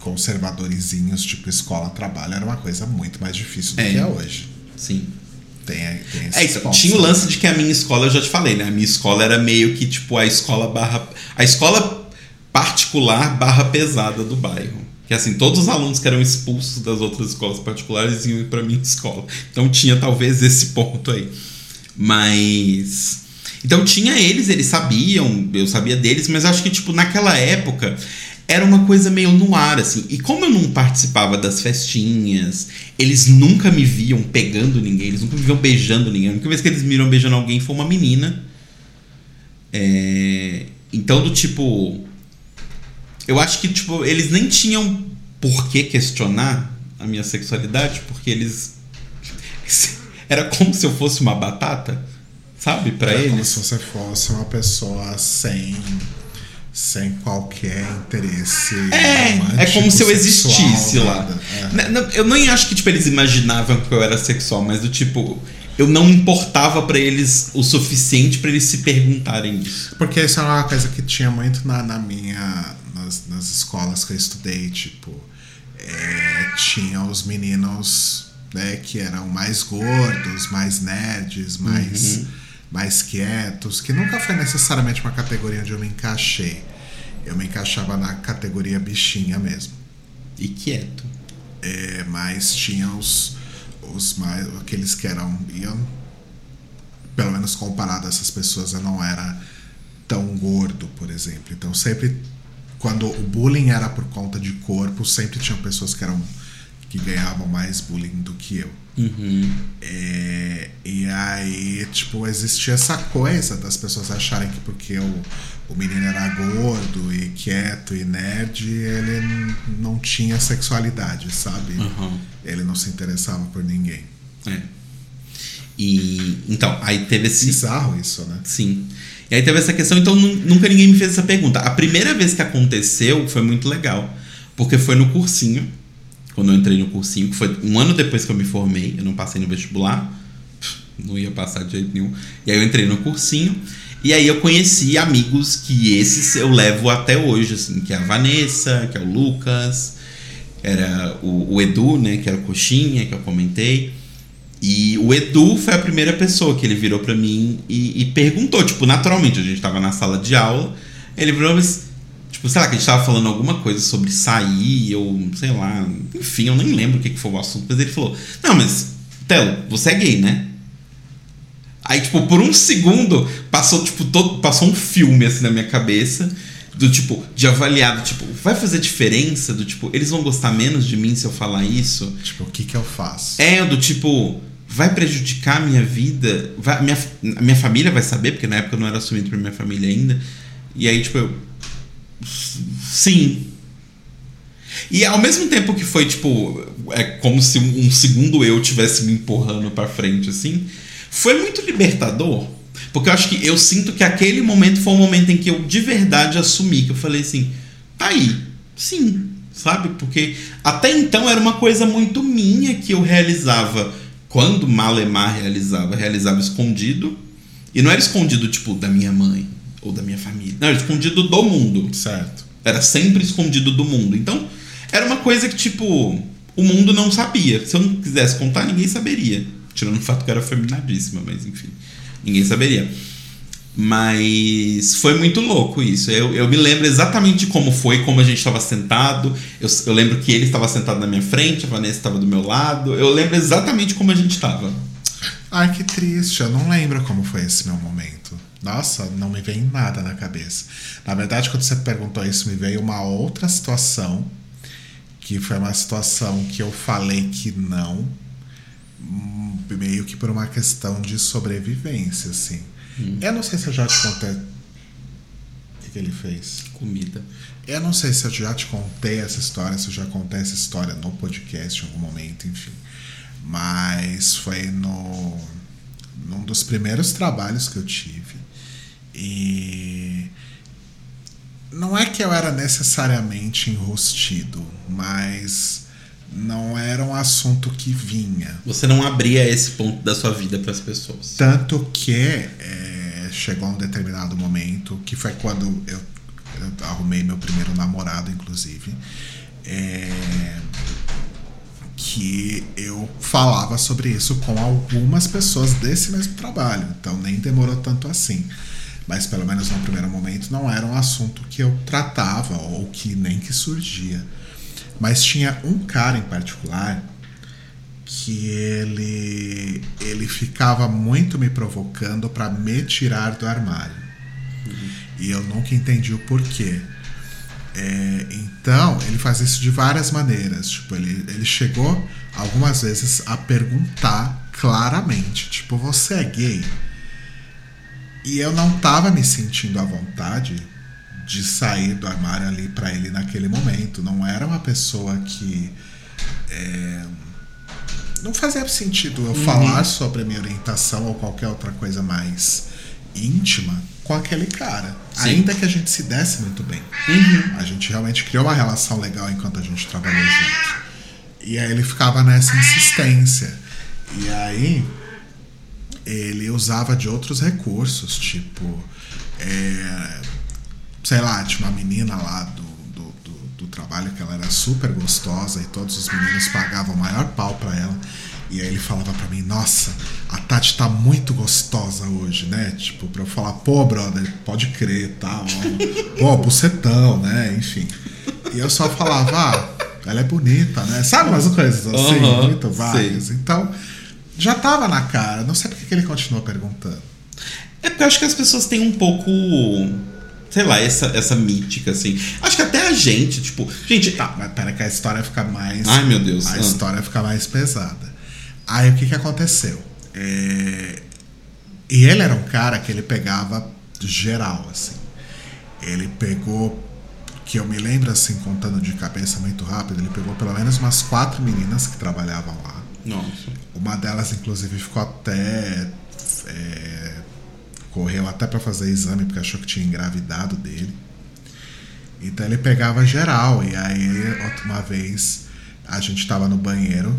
conservadorizinhos, tipo escola, trabalho, era uma coisa muito mais difícil do É. que é hoje. Sim. Tem, tem É, pontos, tinha o lance de que a minha escola, eu já te falei, né? A minha escola era meio que tipo a escola barra. A escola particular barra pesada do bairro. Que assim, todos os alunos que eram expulsos das outras escolas particulares iam para minha escola. Então tinha talvez esse ponto aí. Mas. Então tinha eles, eles sabiam, eu sabia deles, mas acho que, tipo, naquela época era uma coisa meio no ar, assim. E como eu não participava das festinhas, eles nunca me viam pegando ninguém, eles nunca me viam beijando ninguém. A única vez que eles me viram beijando alguém foi uma menina. É, Então, do tipo. Eu acho que, tipo, eles nem tinham por que questionar a minha sexualidade, porque eles. *laughs* Era como se eu fosse uma batata, sabe? Pra Era como eles. se você fosse uma pessoa sem, sem qualquer interesse. É, é como se eu existisse lá. nada. É. N- não, Eu nem acho que tipo, eles imaginavam que eu era sexual, mas do tipo, eu não importava pra eles o suficiente pra eles se perguntarem isso. Porque isso é uma coisa que tinha muito na, na minha. Nas, nas escolas que eu estudei, tipo. é, tinha os meninos né, que eram mais gordos, mais nerds, mais, mais quietos, que nunca foi necessariamente uma categoria onde eu me encaixei. Eu me encaixava na categoria bichinha mesmo. E quieto. É, mas tinha os, os mais. aqueles que eram. Iam, pelo menos comparado a essas pessoas, eu não era tão gordo, por exemplo. Então sempre. Quando o bullying era por conta de corpo, sempre tinham pessoas que eram. que ganhavam mais bullying do que eu. Uhum. É, e aí, tipo, existia essa coisa das pessoas acharem que porque o, o menino era gordo e quieto e nerd, ele não tinha sexualidade, sabe? Uhum. Ele não se interessava por ninguém. É. E então, aí teve esse. Bizarro isso, né? Sim. E aí teve essa questão, então nu- nunca ninguém me fez essa pergunta. A primeira vez que aconteceu foi muito legal, porque foi no cursinho, quando eu entrei no cursinho, que foi um ano depois que eu me formei, eu não passei no vestibular, não ia passar de jeito nenhum. E aí eu entrei no cursinho, e aí eu conheci amigos que esses eu levo até hoje, assim, que é a Vanessa, que é o Lucas, era o, o Edu, né, que era o Coxinha, que eu comentei. E o Edu foi a primeira pessoa que ele virou pra mim e, e perguntou, tipo, naturalmente, a gente tava na sala de aula, ele virou, mas, tipo, sei lá, que a gente tava falando alguma coisa sobre sair, ou sei lá, enfim, eu nem lembro o que, que foi o assunto, mas ele falou, não, mas, Telo, você é gay, né? Aí, tipo, por um segundo, passou, tipo, todo, passou um filme, assim, na minha cabeça, do tipo, de avaliado, tipo, vai fazer diferença? Do tipo, eles vão gostar menos de mim se eu falar isso? Tipo, o que que eu faço? É, do tipo, vai prejudicar a minha vida? Vai, minha, minha família vai saber, porque na época eu não era assumido pra minha família ainda. E aí, tipo, eu. Sim. E ao mesmo tempo que foi, tipo, é como se um segundo eu tivesse me empurrando pra frente, assim, foi muito libertador. Porque eu acho que eu sinto que aquele momento foi o momento em que eu de verdade assumi, que eu falei assim, tá aí, sim, sabe? Porque até então era uma coisa muito minha que eu realizava quando Malemar realizava, realizava escondido. E não era escondido, tipo, da minha mãe ou da minha família. Não, era escondido do mundo. Certo. Era sempre escondido do mundo. Então, era uma coisa que, tipo, o mundo não sabia. Se eu não quisesse contar, ninguém saberia. Tirando o fato que eu era feminadíssima, mas enfim. Ninguém saberia. Mas foi muito louco isso. Eu, eu me lembro exatamente de como foi, como a gente estava sentado. Eu, eu lembro que ele estava sentado na minha frente, a Vanessa estava do meu lado. Eu lembro exatamente como a gente estava. Ai, que triste. Eu não lembro como foi esse meu momento. Nossa, não me vem nada na cabeça. Na verdade, quando você perguntou isso, me veio uma outra situação. Que foi uma situação que eu falei que não. hum, Meio que por uma questão de sobrevivência, assim. Eu não sei se eu já te contei. O que, que ele fez? Comida. Eu não sei se eu já te contei essa história, se eu já contei essa história no podcast em algum momento, enfim. Mas foi no num dos primeiros trabalhos que eu tive. E não é que eu era necessariamente enrustido, mas não era um assunto que vinha. Você não abria esse ponto da sua vida para as pessoas. Tanto que é, chegou um determinado momento, que foi quando eu, eu arrumei meu primeiro namorado, inclusive, é, que eu falava sobre isso com algumas pessoas desse mesmo trabalho. Então nem demorou tanto assim. Mas pelo menos no primeiro momento não era um assunto que eu tratava ou que nem que surgia. Mas tinha um cara em particular que ele ele ficava muito me provocando para me tirar do armário. E eu nunca entendi o porquê. É, então, ele faz isso de várias maneiras. Tipo, ele, ele chegou algumas vezes a perguntar claramente, tipo, você é gay? E eu não tava me sentindo à vontade de sair do armário ali para ele naquele momento. Não era uma pessoa que. é, não fazia sentido eu falar sobre a minha orientação ou qualquer outra coisa mais íntima com aquele cara. Sim. Ainda que a gente se desse muito bem. A gente realmente criou uma relação legal enquanto a gente trabalhou junto. E aí ele ficava nessa insistência. E aí ele usava de outros recursos, tipo. é, sei lá, tinha uma menina lá do, do, do, do trabalho que ela era super gostosa e todos os meninos pagavam o maior pau pra ela. E aí ele falava pra mim, nossa, a Tati tá muito gostosa hoje, né? Tipo, pra eu falar, pô, brother, pode crer, tá? ó. Pô, bucetão, né? Enfim. E eu só falava, ah, ela é bonita, né? Sabe umas coisas assim, Aham, muito vagas. Então, já tava na cara. Não sei por que que ele continuou perguntando. É porque eu acho que as pessoas têm um pouco. Sei lá, essa, essa mítica, assim. Acho que até a gente, tipo. Gente, Tá, mas pera que a história fica mais. Ai, meu Deus. A Ah. história fica mais pesada. Aí o que que aconteceu? É, E ele era um cara que ele pegava geral, assim. Ele pegou, que eu me lembro assim, contando de cabeça muito rápido, ele pegou pelo menos umas quatro meninas que trabalhavam lá. Nossa. Uma delas, inclusive, ficou até. é, correu até pra fazer exame porque achou que tinha engravidado dele. Então ele pegava geral. E aí, outra uma vez, a gente tava no banheiro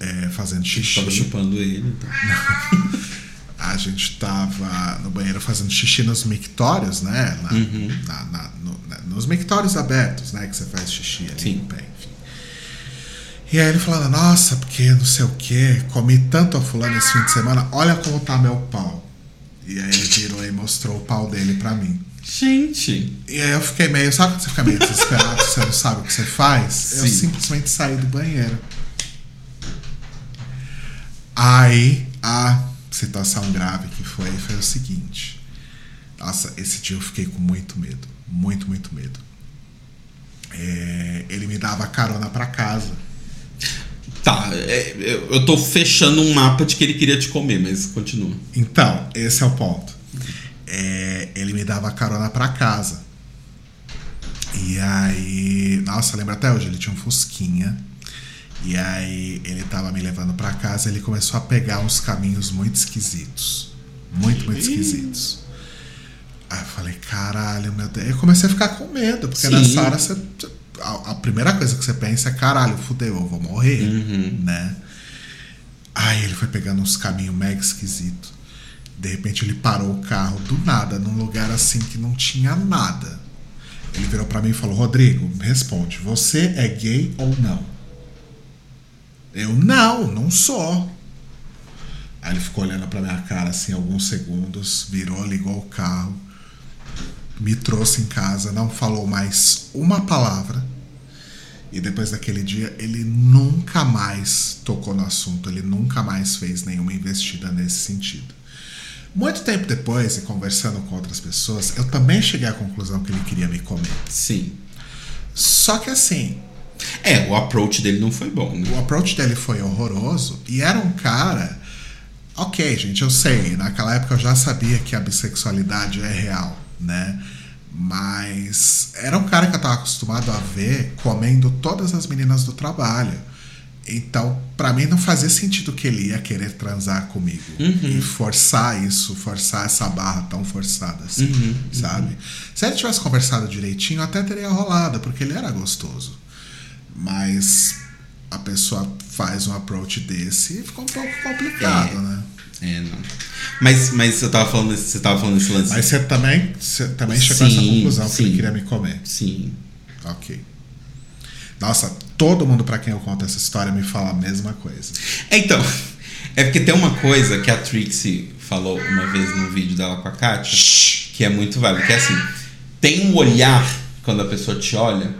é, fazendo xixi. Tava chupando ele. Então. *laughs* A gente tava no banheiro fazendo xixi nos mictórios, né? Na- Uhum. na- na- no- na- nos mictórios abertos, né? Que você faz xixi ali Sim. no pé. E aí ele falando, nossa, porque não sei o que, comi tanto a fulana esse fim de semana, olha como tá meu pau. E aí ele virou e mostrou o pau dele pra mim. Gente. E aí eu fiquei meio, sabe quando você fica meio desesperado, você não sabe o que você faz? Eu Sim. simplesmente saí do banheiro. Aí a situação grave que foi foi o seguinte. Nossa, esse dia eu fiquei com muito medo. Muito, muito medo. É, ele me dava carona pra casa. Tá, é, eu eu tô fechando um mapa de que ele queria te comer, mas continua. Então, esse é o ponto. É, ele me dava carona pra casa. E aí, Nossa, lembra até hoje, ele tinha um Fusquinha. E aí ele tava me levando para casa, ele começou a pegar uns caminhos muito esquisitos. Muito, muito esquisitos. Aí eu falei, caralho, meu Deus. Eu comecei a ficar com medo, porque Sim. nessa hora você. A, a primeira coisa que você pensa é, caralho, fudeu, eu vou morrer, Uhum. né? Aí ele foi pegando uns caminhos mega esquisitos. De repente ele parou o carro do nada, num lugar assim que não tinha nada. Ele virou pra mim e falou: Rodrigo, me responde, você é gay ou não? Eu não, não sou. Aí ele ficou olhando pra minha cara assim alguns segundos, virou, ligou o carro, me trouxe em casa, não falou mais uma palavra. E depois daquele dia, ele nunca mais tocou no assunto, ele nunca mais fez nenhuma investida nesse sentido. Muito tempo depois, e conversando com outras pessoas, eu também cheguei à conclusão que ele queria me comer. Sim. Só que assim, É, o approach dele não foi bom, né? o approach dele foi horroroso e era um cara. Ok, gente, eu sei, naquela época eu já sabia que a bissexualidade é real, né? Mas era um cara que eu tava acostumado a ver comendo todas as meninas do trabalho. Então, pra mim não fazia sentido que ele ia querer transar comigo e forçar isso, forçar essa barra tão forçada assim, sabe? Se ele tivesse conversado direitinho, até teria rolado, porque ele era gostoso. Mas a pessoa faz um approach desse e fica um pouco complicado, É. né? É, não. Mas, mas eu tava falando, você tava falando desse lance. Mas você também, você também chegou a essa Sim, conclusão que sim. ele queria me comer. Sim. Ok. Nossa, todo mundo pra quem eu conto essa história me fala a mesma coisa. É, então, é porque tem uma coisa que a Trixie falou uma vez num vídeo dela com a Kátia, que é muito válido, que é assim, tem um olhar quando a pessoa te olha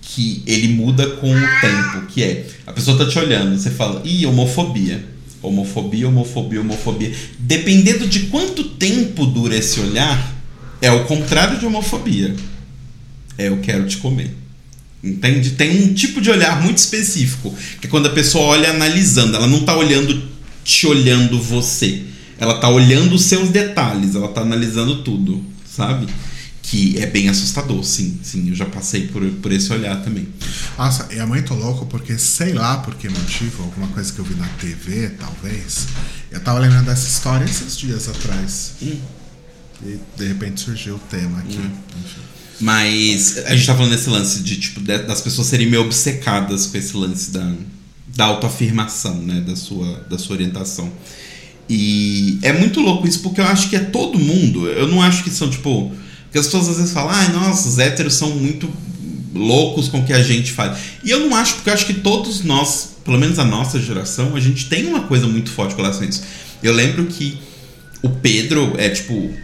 que ele muda com o tempo, que é, a pessoa tá te olhando, você fala, ih, homofobia. Homofobia, homofobia, homofobia. Dependendo de quanto tempo dura esse olhar, é o contrário de homofobia. É eu quero te comer. Entende? Tem um tipo de olhar muito específico, que é quando a pessoa olha analisando, ela não tá olhando te olhando você. Ela tá olhando os seus detalhes, ela tá analisando tudo, sabe? Que é bem assustador, sim, sim, eu já passei por, por esse olhar também. Nossa, e é muito louco porque sei lá por que motivo, alguma coisa que eu vi na TV, talvez. Eu tava lembrando dessa história esses dias atrás. Hum. E de repente surgiu o tema aqui. Enfim. Mas a gente tá falando desse lance de, tipo, das pessoas serem meio obcecadas com esse lance da, da autoafirmação, né? Da sua, da sua orientação. E é muito louco isso, porque eu acho que é todo mundo. Eu não acho que são, tipo. Porque as pessoas às vezes falam, ai, nossa, os héteros são muito loucos com o que a gente faz. E eu não acho, porque eu acho que todos nós, pelo menos a nossa geração, a gente tem uma coisa muito forte com relação a isso. Eu lembro que o Pedro é, tipo,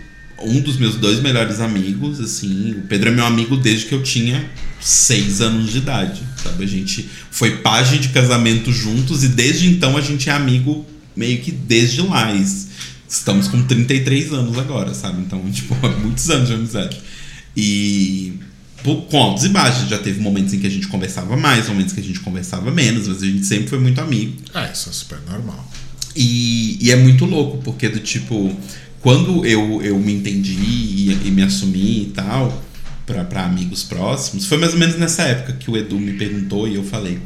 um dos meus dois melhores amigos, assim. O Pedro é meu amigo desde que eu tinha seis anos de idade, sabe? A gente foi pajem de casamento juntos e desde então a gente é amigo meio que desde lá. Estamos com 33 anos agora, sabe? Então, *laughs* tipo, há muitos anos de amizade. E com altos e baixos, já teve momentos em que a gente conversava mais, momentos que a gente conversava menos, mas a gente sempre foi muito amigo. Ah, isso é super normal. E, e é muito louco, porque do tipo, quando eu, eu me entendi e, e me assumi e tal, pra, pra amigos próximos, foi mais ou menos nessa época que o Edu me perguntou e eu falei.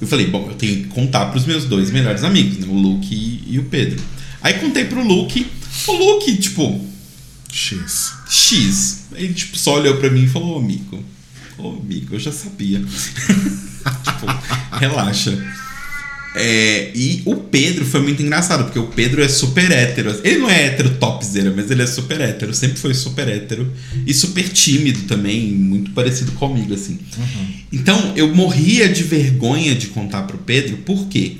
Eu falei, bom, eu tenho que contar pros meus dois melhores amigos, né? O Luke e, e o Pedro. Aí contei pro Luke, o Luke, tipo, X. X. Ele, tipo, só olhou pra mim e falou, ô amigo, ô amigo, eu já sabia. *laughs* tipo, relaxa. É, e o Pedro foi muito engraçado, porque o Pedro é super hétero. Ele não é hétero topzera, mas ele é super hétero. Sempre foi super hétero. E super tímido também, muito parecido comigo, assim. Então, eu morria de vergonha de contar pro Pedro, por quê?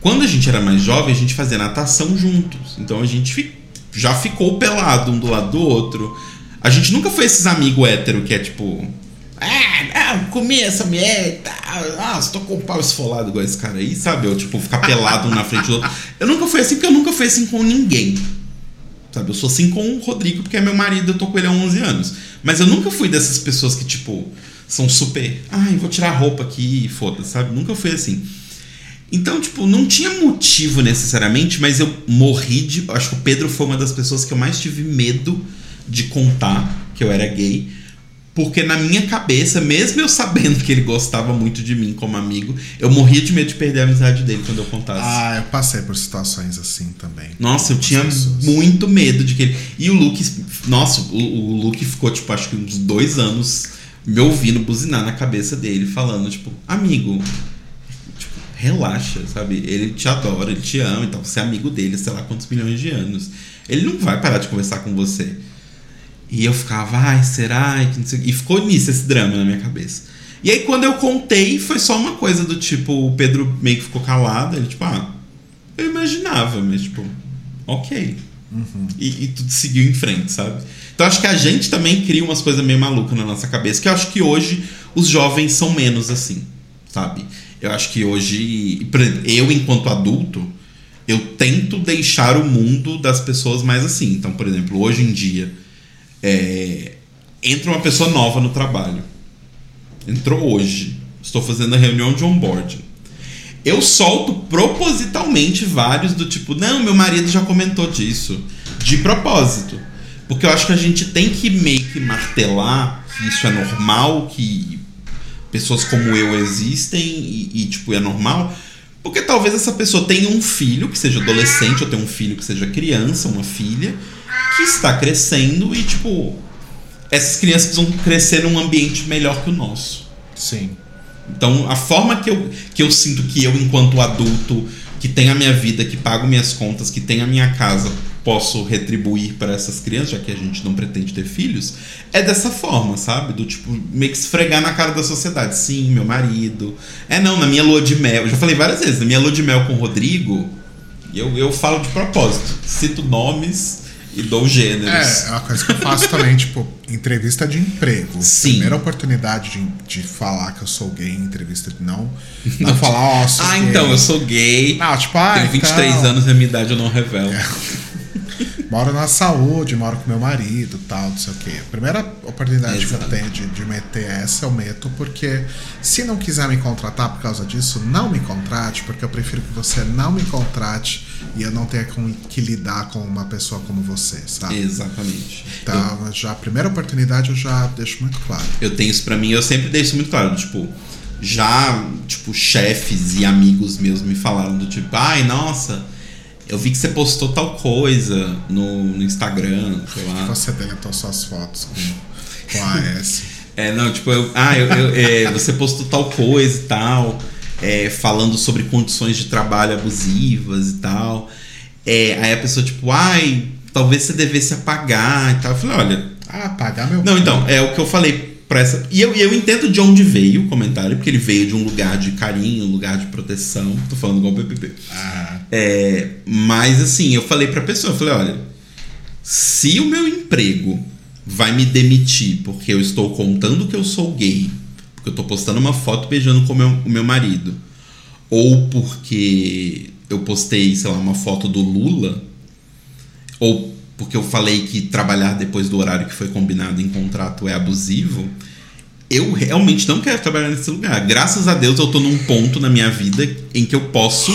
Quando a gente era mais jovem, a gente fazia natação juntos. Então a gente já ficou pelado um do lado do outro. A gente nunca foi esses amigos hétero que é tipo. Ah, não, comi essa mulher e tal. Nossa, tô com o pau esfolado igual esse cara aí, sabe? Eu, tipo, ficar pelado um na frente do outro. Eu nunca fui assim, porque eu nunca fui assim com ninguém. Sabe? Eu sou assim com o Rodrigo, porque é meu marido, eu tô com ele há 11 anos. Mas eu nunca fui dessas pessoas que, tipo, são super. Ai, vou tirar a roupa aqui e foda, sabe? Nunca fui assim. Então, tipo, não tinha motivo necessariamente, mas eu morri de. Acho que o Pedro foi uma das pessoas que eu mais tive medo de contar que eu era gay. Porque na minha cabeça, mesmo eu sabendo que ele gostava muito de mim como amigo, eu morria de medo de perder a amizade dele quando eu contasse. Ah, eu passei por situações assim também. Nossa, eu tinha pessoas. muito medo de que ele. E o Luke, nossa, o, o Luke ficou, tipo, acho que uns dois anos me ouvindo buzinar na cabeça dele, falando, tipo, amigo, relaxa, sabe? Ele te adora, ele te ama, então você é amigo dele, sei lá quantos milhões de anos. Ele não vai parar de conversar com você. E eu ficava, ai, será? E ficou nisso esse drama na minha cabeça. E aí quando eu contei, foi só uma coisa do tipo, o Pedro meio que ficou calado, ele tipo, ah, eu imaginava, mas tipo, ok. Uhum. E, e, tudo seguiu em frente, sabe? Então acho que a gente também cria umas coisas meio malucas na nossa cabeça, que eu acho que hoje os jovens são menos assim, sabe? Eu acho que hoje, eu enquanto adulto, eu tento deixar o mundo das pessoas mais assim. Então, por exemplo, hoje em dia, é, entra uma pessoa nova no trabalho. Entrou hoje. Estou fazendo a reunião de onboarding. Eu solto propositalmente vários do tipo, não, meu marido já comentou disso. De propósito. Porque eu acho que a gente tem que meio que martelar que isso é normal, que pessoas como eu existem e, e tipo, é normal. Porque talvez essa pessoa tenha um filho que seja adolescente ou tenha um filho que seja criança, uma filha que está crescendo e, tipo, essas crianças precisam crescer num ambiente melhor que o nosso. Sim. Então, a forma que eu, que eu sinto que eu, enquanto adulto, que tenho a minha vida, que pago minhas contas, que tenho a minha casa, posso retribuir para essas crianças, já que a gente não pretende ter filhos, é dessa forma, sabe? Do tipo, meio que esfregar na cara da sociedade. Sim, meu marido. É, não, na minha lua de mel. Eu já falei várias vezes, na minha lua de mel com o Rodrigo, eu, eu falo de propósito. Cito nomes e dou gêneros. É, é uma coisa que eu faço também, *laughs* tipo, entrevista de emprego. Sim. Primeira oportunidade de, de falar que eu sou gay em entrevista de não. Não falar, ó, oh, Ah, gay. então, eu sou gay. Não, tipo, ah, Tenho 23 então... anos a minha idade eu não revelo. É. moro na saúde, moro com meu marido tal, não sei o quê. A primeira oportunidade Exato. que eu tenho de, de meter essa, eu meto, porque se não quiser me contratar por causa disso, não me contrate, porque eu prefiro que você não me contrate e eu não tenha que lidar com uma pessoa como você, sabe? Exatamente. Então, eu, já a primeira oportunidade eu já deixo muito claro. Eu tenho isso pra mim, eu sempre deixo muito claro, tipo já, tipo, chefes e amigos meus me falaram do tipo, ai, nossa, eu vi que você postou tal coisa no, no Instagram, sei lá. Você deletou suas fotos com, com a S. *laughs* é, não, tipo, eu, ah, eu, eu, é, você postou tal coisa e tal, é, falando sobre condições de trabalho abusivas e tal. É, aí a pessoa, tipo, ai, talvez você devesse apagar e tal. Eu falei, olha. Ah, apagar meu. Não, então, é o que eu falei para essa. E eu, eu entendo de onde veio o comentário, porque ele veio de um lugar de carinho, um lugar de proteção. Tô falando igual o PPP. Ah. É, mas assim, eu falei pra pessoa, eu falei, olha, se o meu emprego vai me demitir porque eu estou contando que eu sou gay, porque eu tô postando uma foto beijando com o meu, o meu marido, ou porque eu postei, sei lá, uma foto do Lula, ou porque eu falei que trabalhar depois do horário que foi combinado em contrato é abusivo, eu realmente não quero trabalhar nesse lugar. Graças a Deus eu tô num ponto na minha vida em que eu posso,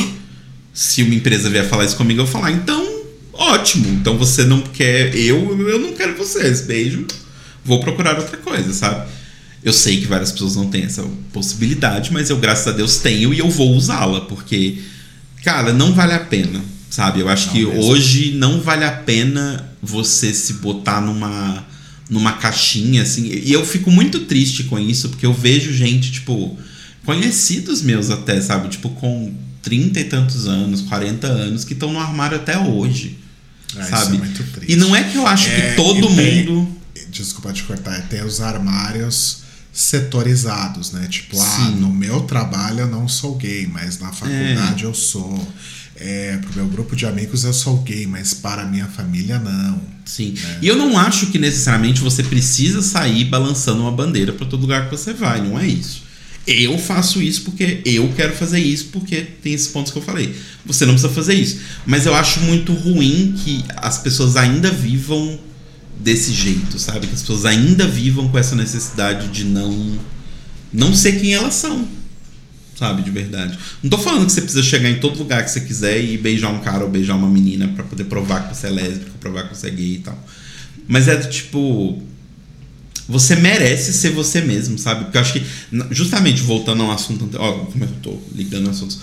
se uma empresa vier falar isso comigo, eu falar, então, ótimo. Então você não quer eu, eu não quero vocês. Beijo. Vou procurar outra coisa, sabe? Eu sei que várias pessoas não têm essa possibilidade, mas eu, graças a Deus, tenho e eu vou usá-la, porque, cara, não vale a pena Sabe? Eu acho não, que mesmo. hoje não vale a pena você se botar numa numa caixinha assim. E eu fico muito triste com isso, porque eu vejo gente, tipo, conhecidos meus até, sabe? Tipo, com 30 e tantos anos, 40 anos, que estão no armário até hoje. Ah, sabe? É e não é que eu acho é, que todo mundo. desculpa te cortar, tem os armários setorizados, né? Tipo, ah, Sim. ah, no meu trabalho eu não sou gay, mas na faculdade é. eu sou é, pro meu grupo de amigos eu sou gay, mas para a minha família não. Sim. Né? E eu não acho que necessariamente você precisa sair balançando uma bandeira para todo lugar que você vai, não é isso. Eu faço isso porque eu quero fazer isso porque tem esses pontos que eu falei. Você não precisa fazer isso. Mas eu acho muito ruim que as pessoas ainda vivam desse jeito, sabe? Que as pessoas ainda vivam com essa necessidade de não não ser quem elas são sabe? De verdade. Não tô falando que você precisa chegar em todo lugar que você quiser e beijar um cara ou beijar uma menina para poder provar que você é lésbico, provar que você é gay e tal. Mas é do tipo. você merece ser você mesmo, sabe? Porque eu acho que, justamente voltando ao assunto. Ó, como eu tô ligando assuntos.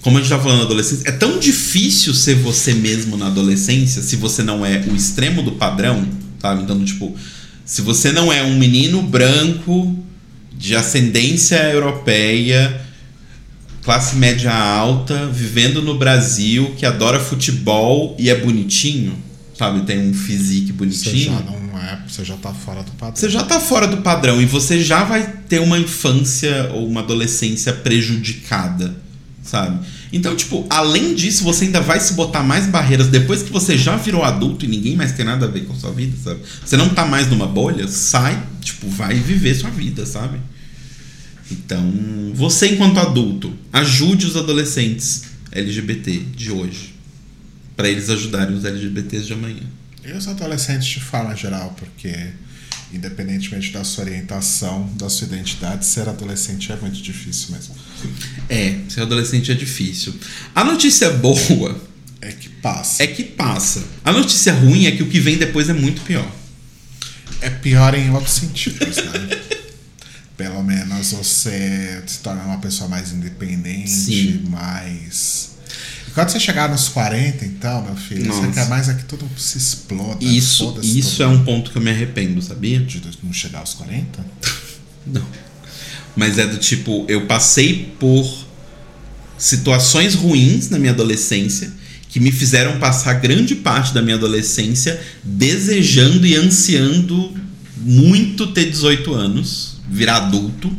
Como a gente tá falando na adolescência, é tão difícil ser você mesmo na adolescência se você não é o extremo do padrão, sabe? Então, tipo, se você não é um menino branco de ascendência europeia, classe média alta, vivendo no Brasil, que adora futebol e é bonitinho, sabe? Tem um physique bonitinho. Você já não é, você já tá fora do padrão. Você já tá fora do padrão e você já vai ter uma infância ou uma adolescência prejudicada sabe? Então, tipo, além disso, você ainda vai se botar mais barreiras depois que você já virou adulto e ninguém mais tem nada a ver com a sua vida, sabe? Você não tá mais numa bolha, sai, tipo, vai viver sua vida, sabe? Então, você enquanto adulto, ajude os adolescentes LGBT de hoje para eles ajudarem os LGBTs de amanhã. E os adolescentes de forma geral, porque independentemente da sua orientação, da sua identidade, ser adolescente é muito difícil mesmo. É, ser adolescente é difícil. A notícia boa é que passa. É que passa. A notícia ruim é que o que vem depois é muito pior. É pior em outros sentidos, né? *laughs* Pelo menos você se torna uma pessoa mais independente, Sim. mais quando você chegar nos 40, então, meu filho, Nossa. você quer mais é que tudo se exploda. Isso, isso é um ponto que eu me arrependo, sabia? De não chegar aos 40? *laughs* não. Mas é do tipo, eu passei por situações ruins na minha adolescência que me fizeram passar grande parte da minha adolescência desejando e ansiando muito ter 18 anos, virar adulto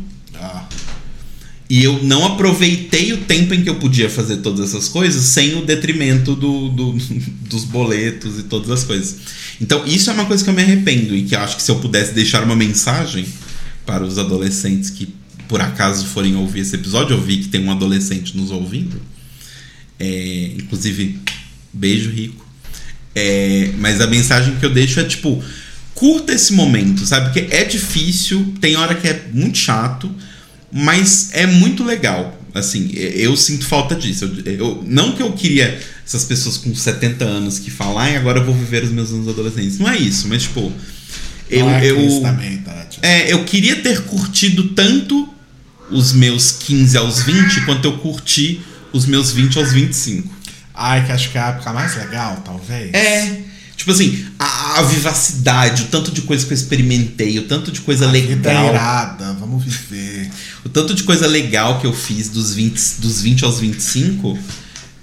e eu não aproveitei o tempo em que eu podia fazer todas essas coisas sem o detrimento do, do, *laughs* dos boletos e todas as coisas. Então, isso é uma coisa que eu me arrependo e que acho que se eu pudesse deixar uma mensagem para os adolescentes que por acaso forem ouvir esse episódio, eu vi que tem um adolescente nos ouvindo. É, inclusive, beijo rico. É, mas a mensagem que eu deixo é tipo: curta esse momento, sabe? Porque é difícil, tem hora que é muito chato mas é muito legal. Assim, eu sinto falta disso. Eu, eu, não que eu queria essas pessoas com 70 anos que falam, ah, agora eu vou viver os meus anos adolescentes. Não é isso, mas tipo. Eu, é eu, também, tá, tipo. é, eu queria ter curtido tanto os meus 15 aos 20 quanto eu curti os meus 20 aos 25. Ai, que acho que é a época mais legal, talvez. É. Tipo assim, a, a, vivacidade, o tanto de coisa que eu experimentei, o tanto de coisa a legal. É irada, vamos viver. o tanto de coisa legal que eu fiz dos 20, dos 20 aos 25,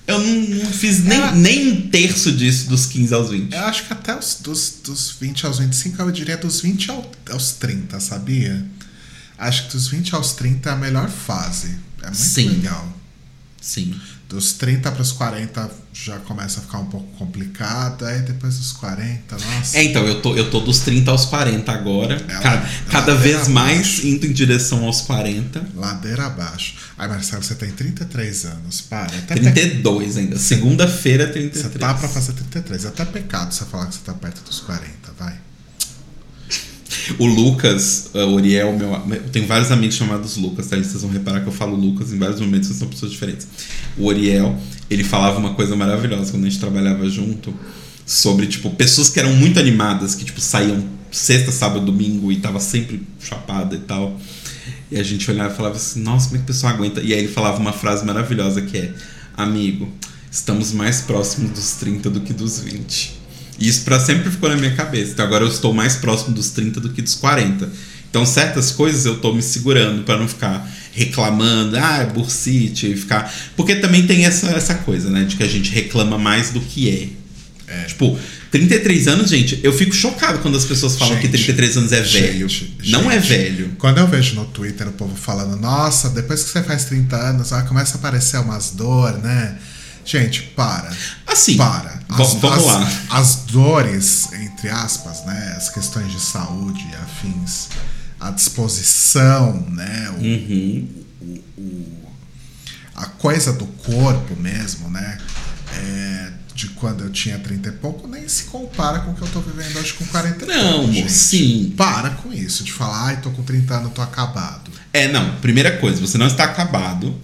eu não, não fiz nem, é. nem um terço disso dos 15 aos 20. Eu acho que até os, dos, dos 20 aos 25, eu diria dos 20 ao, aos 30, sabia? Acho que dos 20 aos 30 é a melhor fase. É muito Sim. legal. Sim. Dos 30 para os 40 já começa a ficar um pouco complicado, aí depois dos 40, nossa. É, então, eu tô, eu tô dos 30 aos 40 agora. É, cada, cada vez abaixo. mais indo em direção aos 40. Ladeira abaixo. Aí, Marcelo, você tem 33 anos. Para. Até 32 pe... ainda. Segunda-feira, 33. Você tá pra fazer 33. É até pecado você falar que você tá perto dos 40, vai. O Lucas, o Uriel, meu. Eu tenho vários amigos chamados Lucas, tá? Vocês vão reparar que eu falo Lucas em vários momentos, que são pessoas diferentes. O Uriel, ele falava uma coisa maravilhosa quando a gente trabalhava junto sobre, tipo, pessoas que eram muito animadas, que, tipo, saíam sexta, sábado, domingo e tava sempre chapada e tal. E a gente olhava e falava assim, nossa, como é que o pessoal aguenta? E aí ele falava uma frase maravilhosa que é, amigo, estamos mais próximos dos 30 do que dos 20. E isso para sempre ficou na minha cabeça. Então agora eu estou mais próximo dos 30 do que dos 40. Então certas coisas eu estou me segurando para não ficar reclamando, ah, é bursite, e ficar. Porque também tem essa, essa coisa, né? De que a gente reclama mais do que é. é. Tipo, 33 anos, gente, eu fico chocado quando as pessoas falam gente, que 33 anos é velho. Gente, não é velho. Quando eu vejo no Twitter o povo falando, nossa, depois que você faz 30 anos, ah, começa a aparecer umas dor, né? Gente, para. Assim. Para. As, vamos as, lá. As dores, entre aspas, né? As questões de saúde e afins, a disposição, né? O, uhum. o, o, a coisa do corpo mesmo, né? É, de quando eu tinha 30 e pouco, nem se compara com o que eu tô vivendo hoje com 40 e não, pouco. Sim. Para com isso, de falar, ai, tô com 30 anos, tô acabado. É, não. Primeira coisa, você não está acabado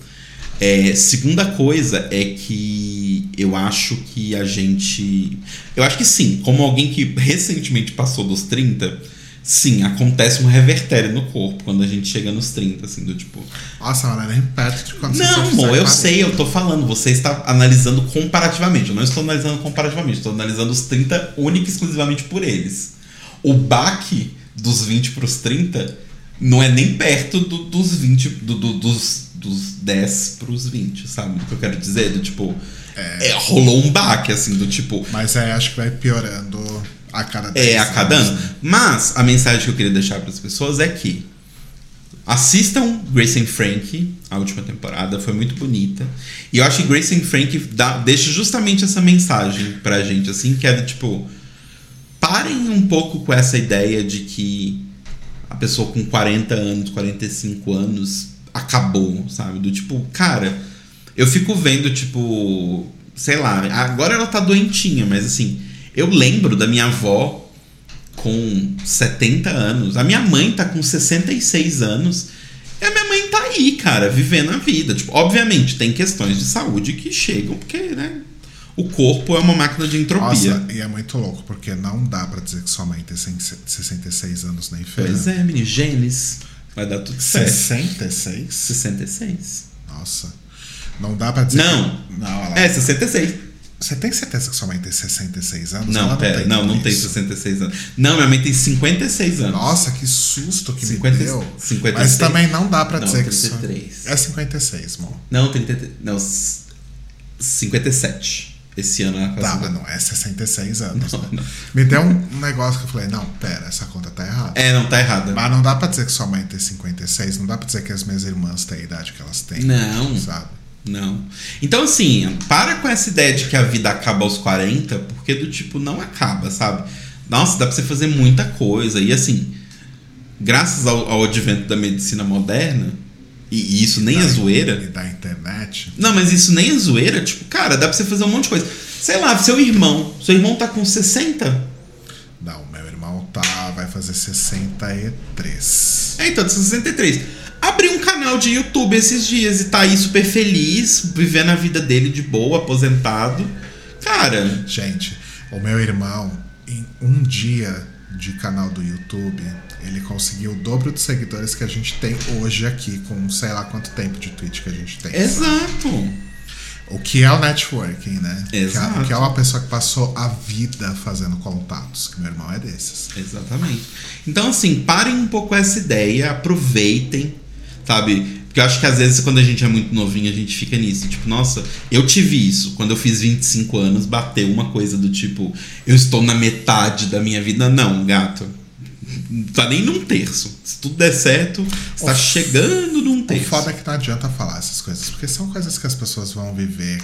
é, segunda coisa é que eu acho que a gente. Eu acho que sim, como alguém que recentemente passou dos 30, sim, acontece um revertério no corpo quando a gente chega nos 30, assim, do tipo. Nossa, perto de quando você Não, amor, eu sei, eu tô falando. Você está analisando comparativamente. Eu não estou analisando comparativamente, estou analisando os 30 única e exclusivamente por eles. O baque dos 20 pros 30 não é nem perto do- dos 20, do- do- dos, dos 10 pros 20, sabe? O que eu quero dizer? Do tipo. É, rolou um baque, assim, do tipo. Mas aí acho que vai piorando a cada 10 É, a cada anos, ano. Mas a mensagem que eu queria deixar para as pessoas é que assistam Grace and Frank, a última temporada, foi muito bonita. E eu acho que Grace and Frank dá, deixa justamente essa mensagem pra gente, assim, que é do tipo. Parem um pouco com essa ideia de que a pessoa com 40 anos, 45 anos acabou, sabe? Do tipo, cara, eu fico vendo, tipo, sei lá, agora ela tá doentinha, mas assim, eu lembro da minha avó com 70 anos, a minha mãe tá com 66 anos, e a minha mãe tá aí, cara, vivendo a vida. Tipo, obviamente, tem questões de saúde que chegam, porque, né? O corpo é uma máquina de entropia. Nossa, e é muito louco, porque não dá pra dizer que sua mãe tem 66 anos nem feira. Pois é, menino, genes. Vai dar tudo certo. 66? 66. Nossa. Não dá pra dizer Não. que... Não, ela... É, 66. Você tem certeza que sua mãe tem 66 anos? Não, Ela pera, não, não tem isso. 66 anos. Não, minha mãe tem 56 anos. Nossa, que susto que 50 me deu. 56. Mas também não dá pra Não, dizer 33. que isso... É 56, amor. Não, 33. Não, s- 57. Esse ano ela faz Tá, 50. mas não é 66 anos. Não, né? não. Me deu um negócio que eu falei, não, pera, essa conta tá errada. É, não, tá errada. Mas não dá pra dizer que sua mãe tem 56, não dá pra dizer que as minhas irmãs têm a idade que elas têm. Não. Sabe? Não. Então, assim, para com essa ideia de que a vida acaba aos 40, porque do tipo, não acaba, sabe? Nossa, dá pra você fazer muita coisa. E assim, graças ao, ao advento da medicina moderna, e, isso nem é Da- zoeira. E da internet. Não, mas isso nem é zoeira, tipo, cara, dá pra você fazer um monte de coisa. Sei lá, seu irmão. Seu irmão tá com 60? Não, meu irmão tá, vai fazer 63. É, então, tá 63. Abriu um canal de YouTube esses dias e tá aí super feliz, vivendo a vida dele de boa, aposentado. Cara, Gente, o meu irmão, em um dia de canal do YouTube, ele conseguiu o dobro de seguidores que a gente tem hoje aqui, com sei lá quanto tempo de Twitch que a gente tem. sabe? exato. O que é o networking, né? É- Exato. O que é uma pessoa que passou a vida fazendo contatos, que meu irmão é desses. Exatamente. Então, assim, parem um pouco essa ideia, aproveitem, sabe? Porque eu acho que às vezes quando a gente é muito novinho, a gente fica nisso. Tipo, nossa, eu tive isso. Quando eu fiz 25 anos, bateu uma coisa do tipo, eu estou na metade da minha vida. Não, gato. Tá nem num terço. Se tudo der certo, está O- chegando num O terço. foda é que não adianta falar essas coisas, porque são coisas que as pessoas vão viver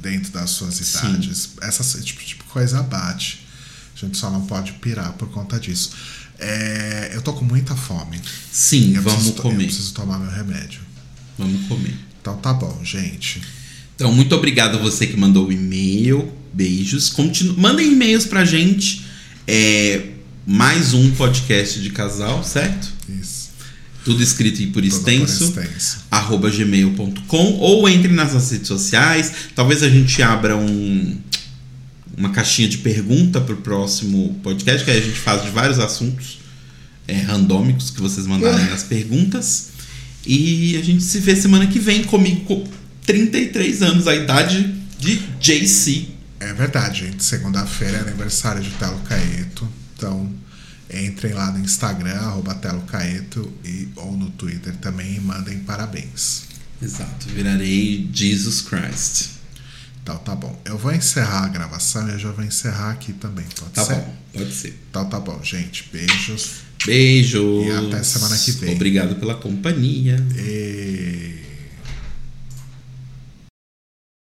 dentro das suas Sim. idades. Essa tipo, tipo coisa bate. A gente só não pode pirar por conta disso. É, eu tô com muita fome. Sim, Eu vamos preciso, to- Eu comer. preciso tomar meu remédio. Vamos comer. Então tá bom, gente. Então, muito obrigado a você que mandou o e-mail. Beijos. Continu... Mandem e-mails pra gente. É mais um podcast de casal, certo? Isso. Tudo escrito e por extenso. por extenso. arroba gmail.com ou entre nas nossas redes sociais. Talvez a gente abra um, uma caixinha de pergunta pro próximo podcast, que aí a gente faz de vários assuntos é, randômicos que vocês mandarem nas perguntas. E a gente se vê semana que vem comigo com 33 anos, a idade de JC. É verdade, gente. Segunda-feira é aniversário de Telo Caeto. Então, entrem lá no Instagram, arroba Telo Caeto, e, ou no Twitter também e mandem parabéns. Exato, virarei Jesus Christ. Então tá bom. Eu vou encerrar a gravação e eu já vou encerrar aqui também. Pode Tá ser? bom, pode ser. Então tá bom, gente. Beijos. Beijos. E até semana que vem. Obrigado pela companhia. E...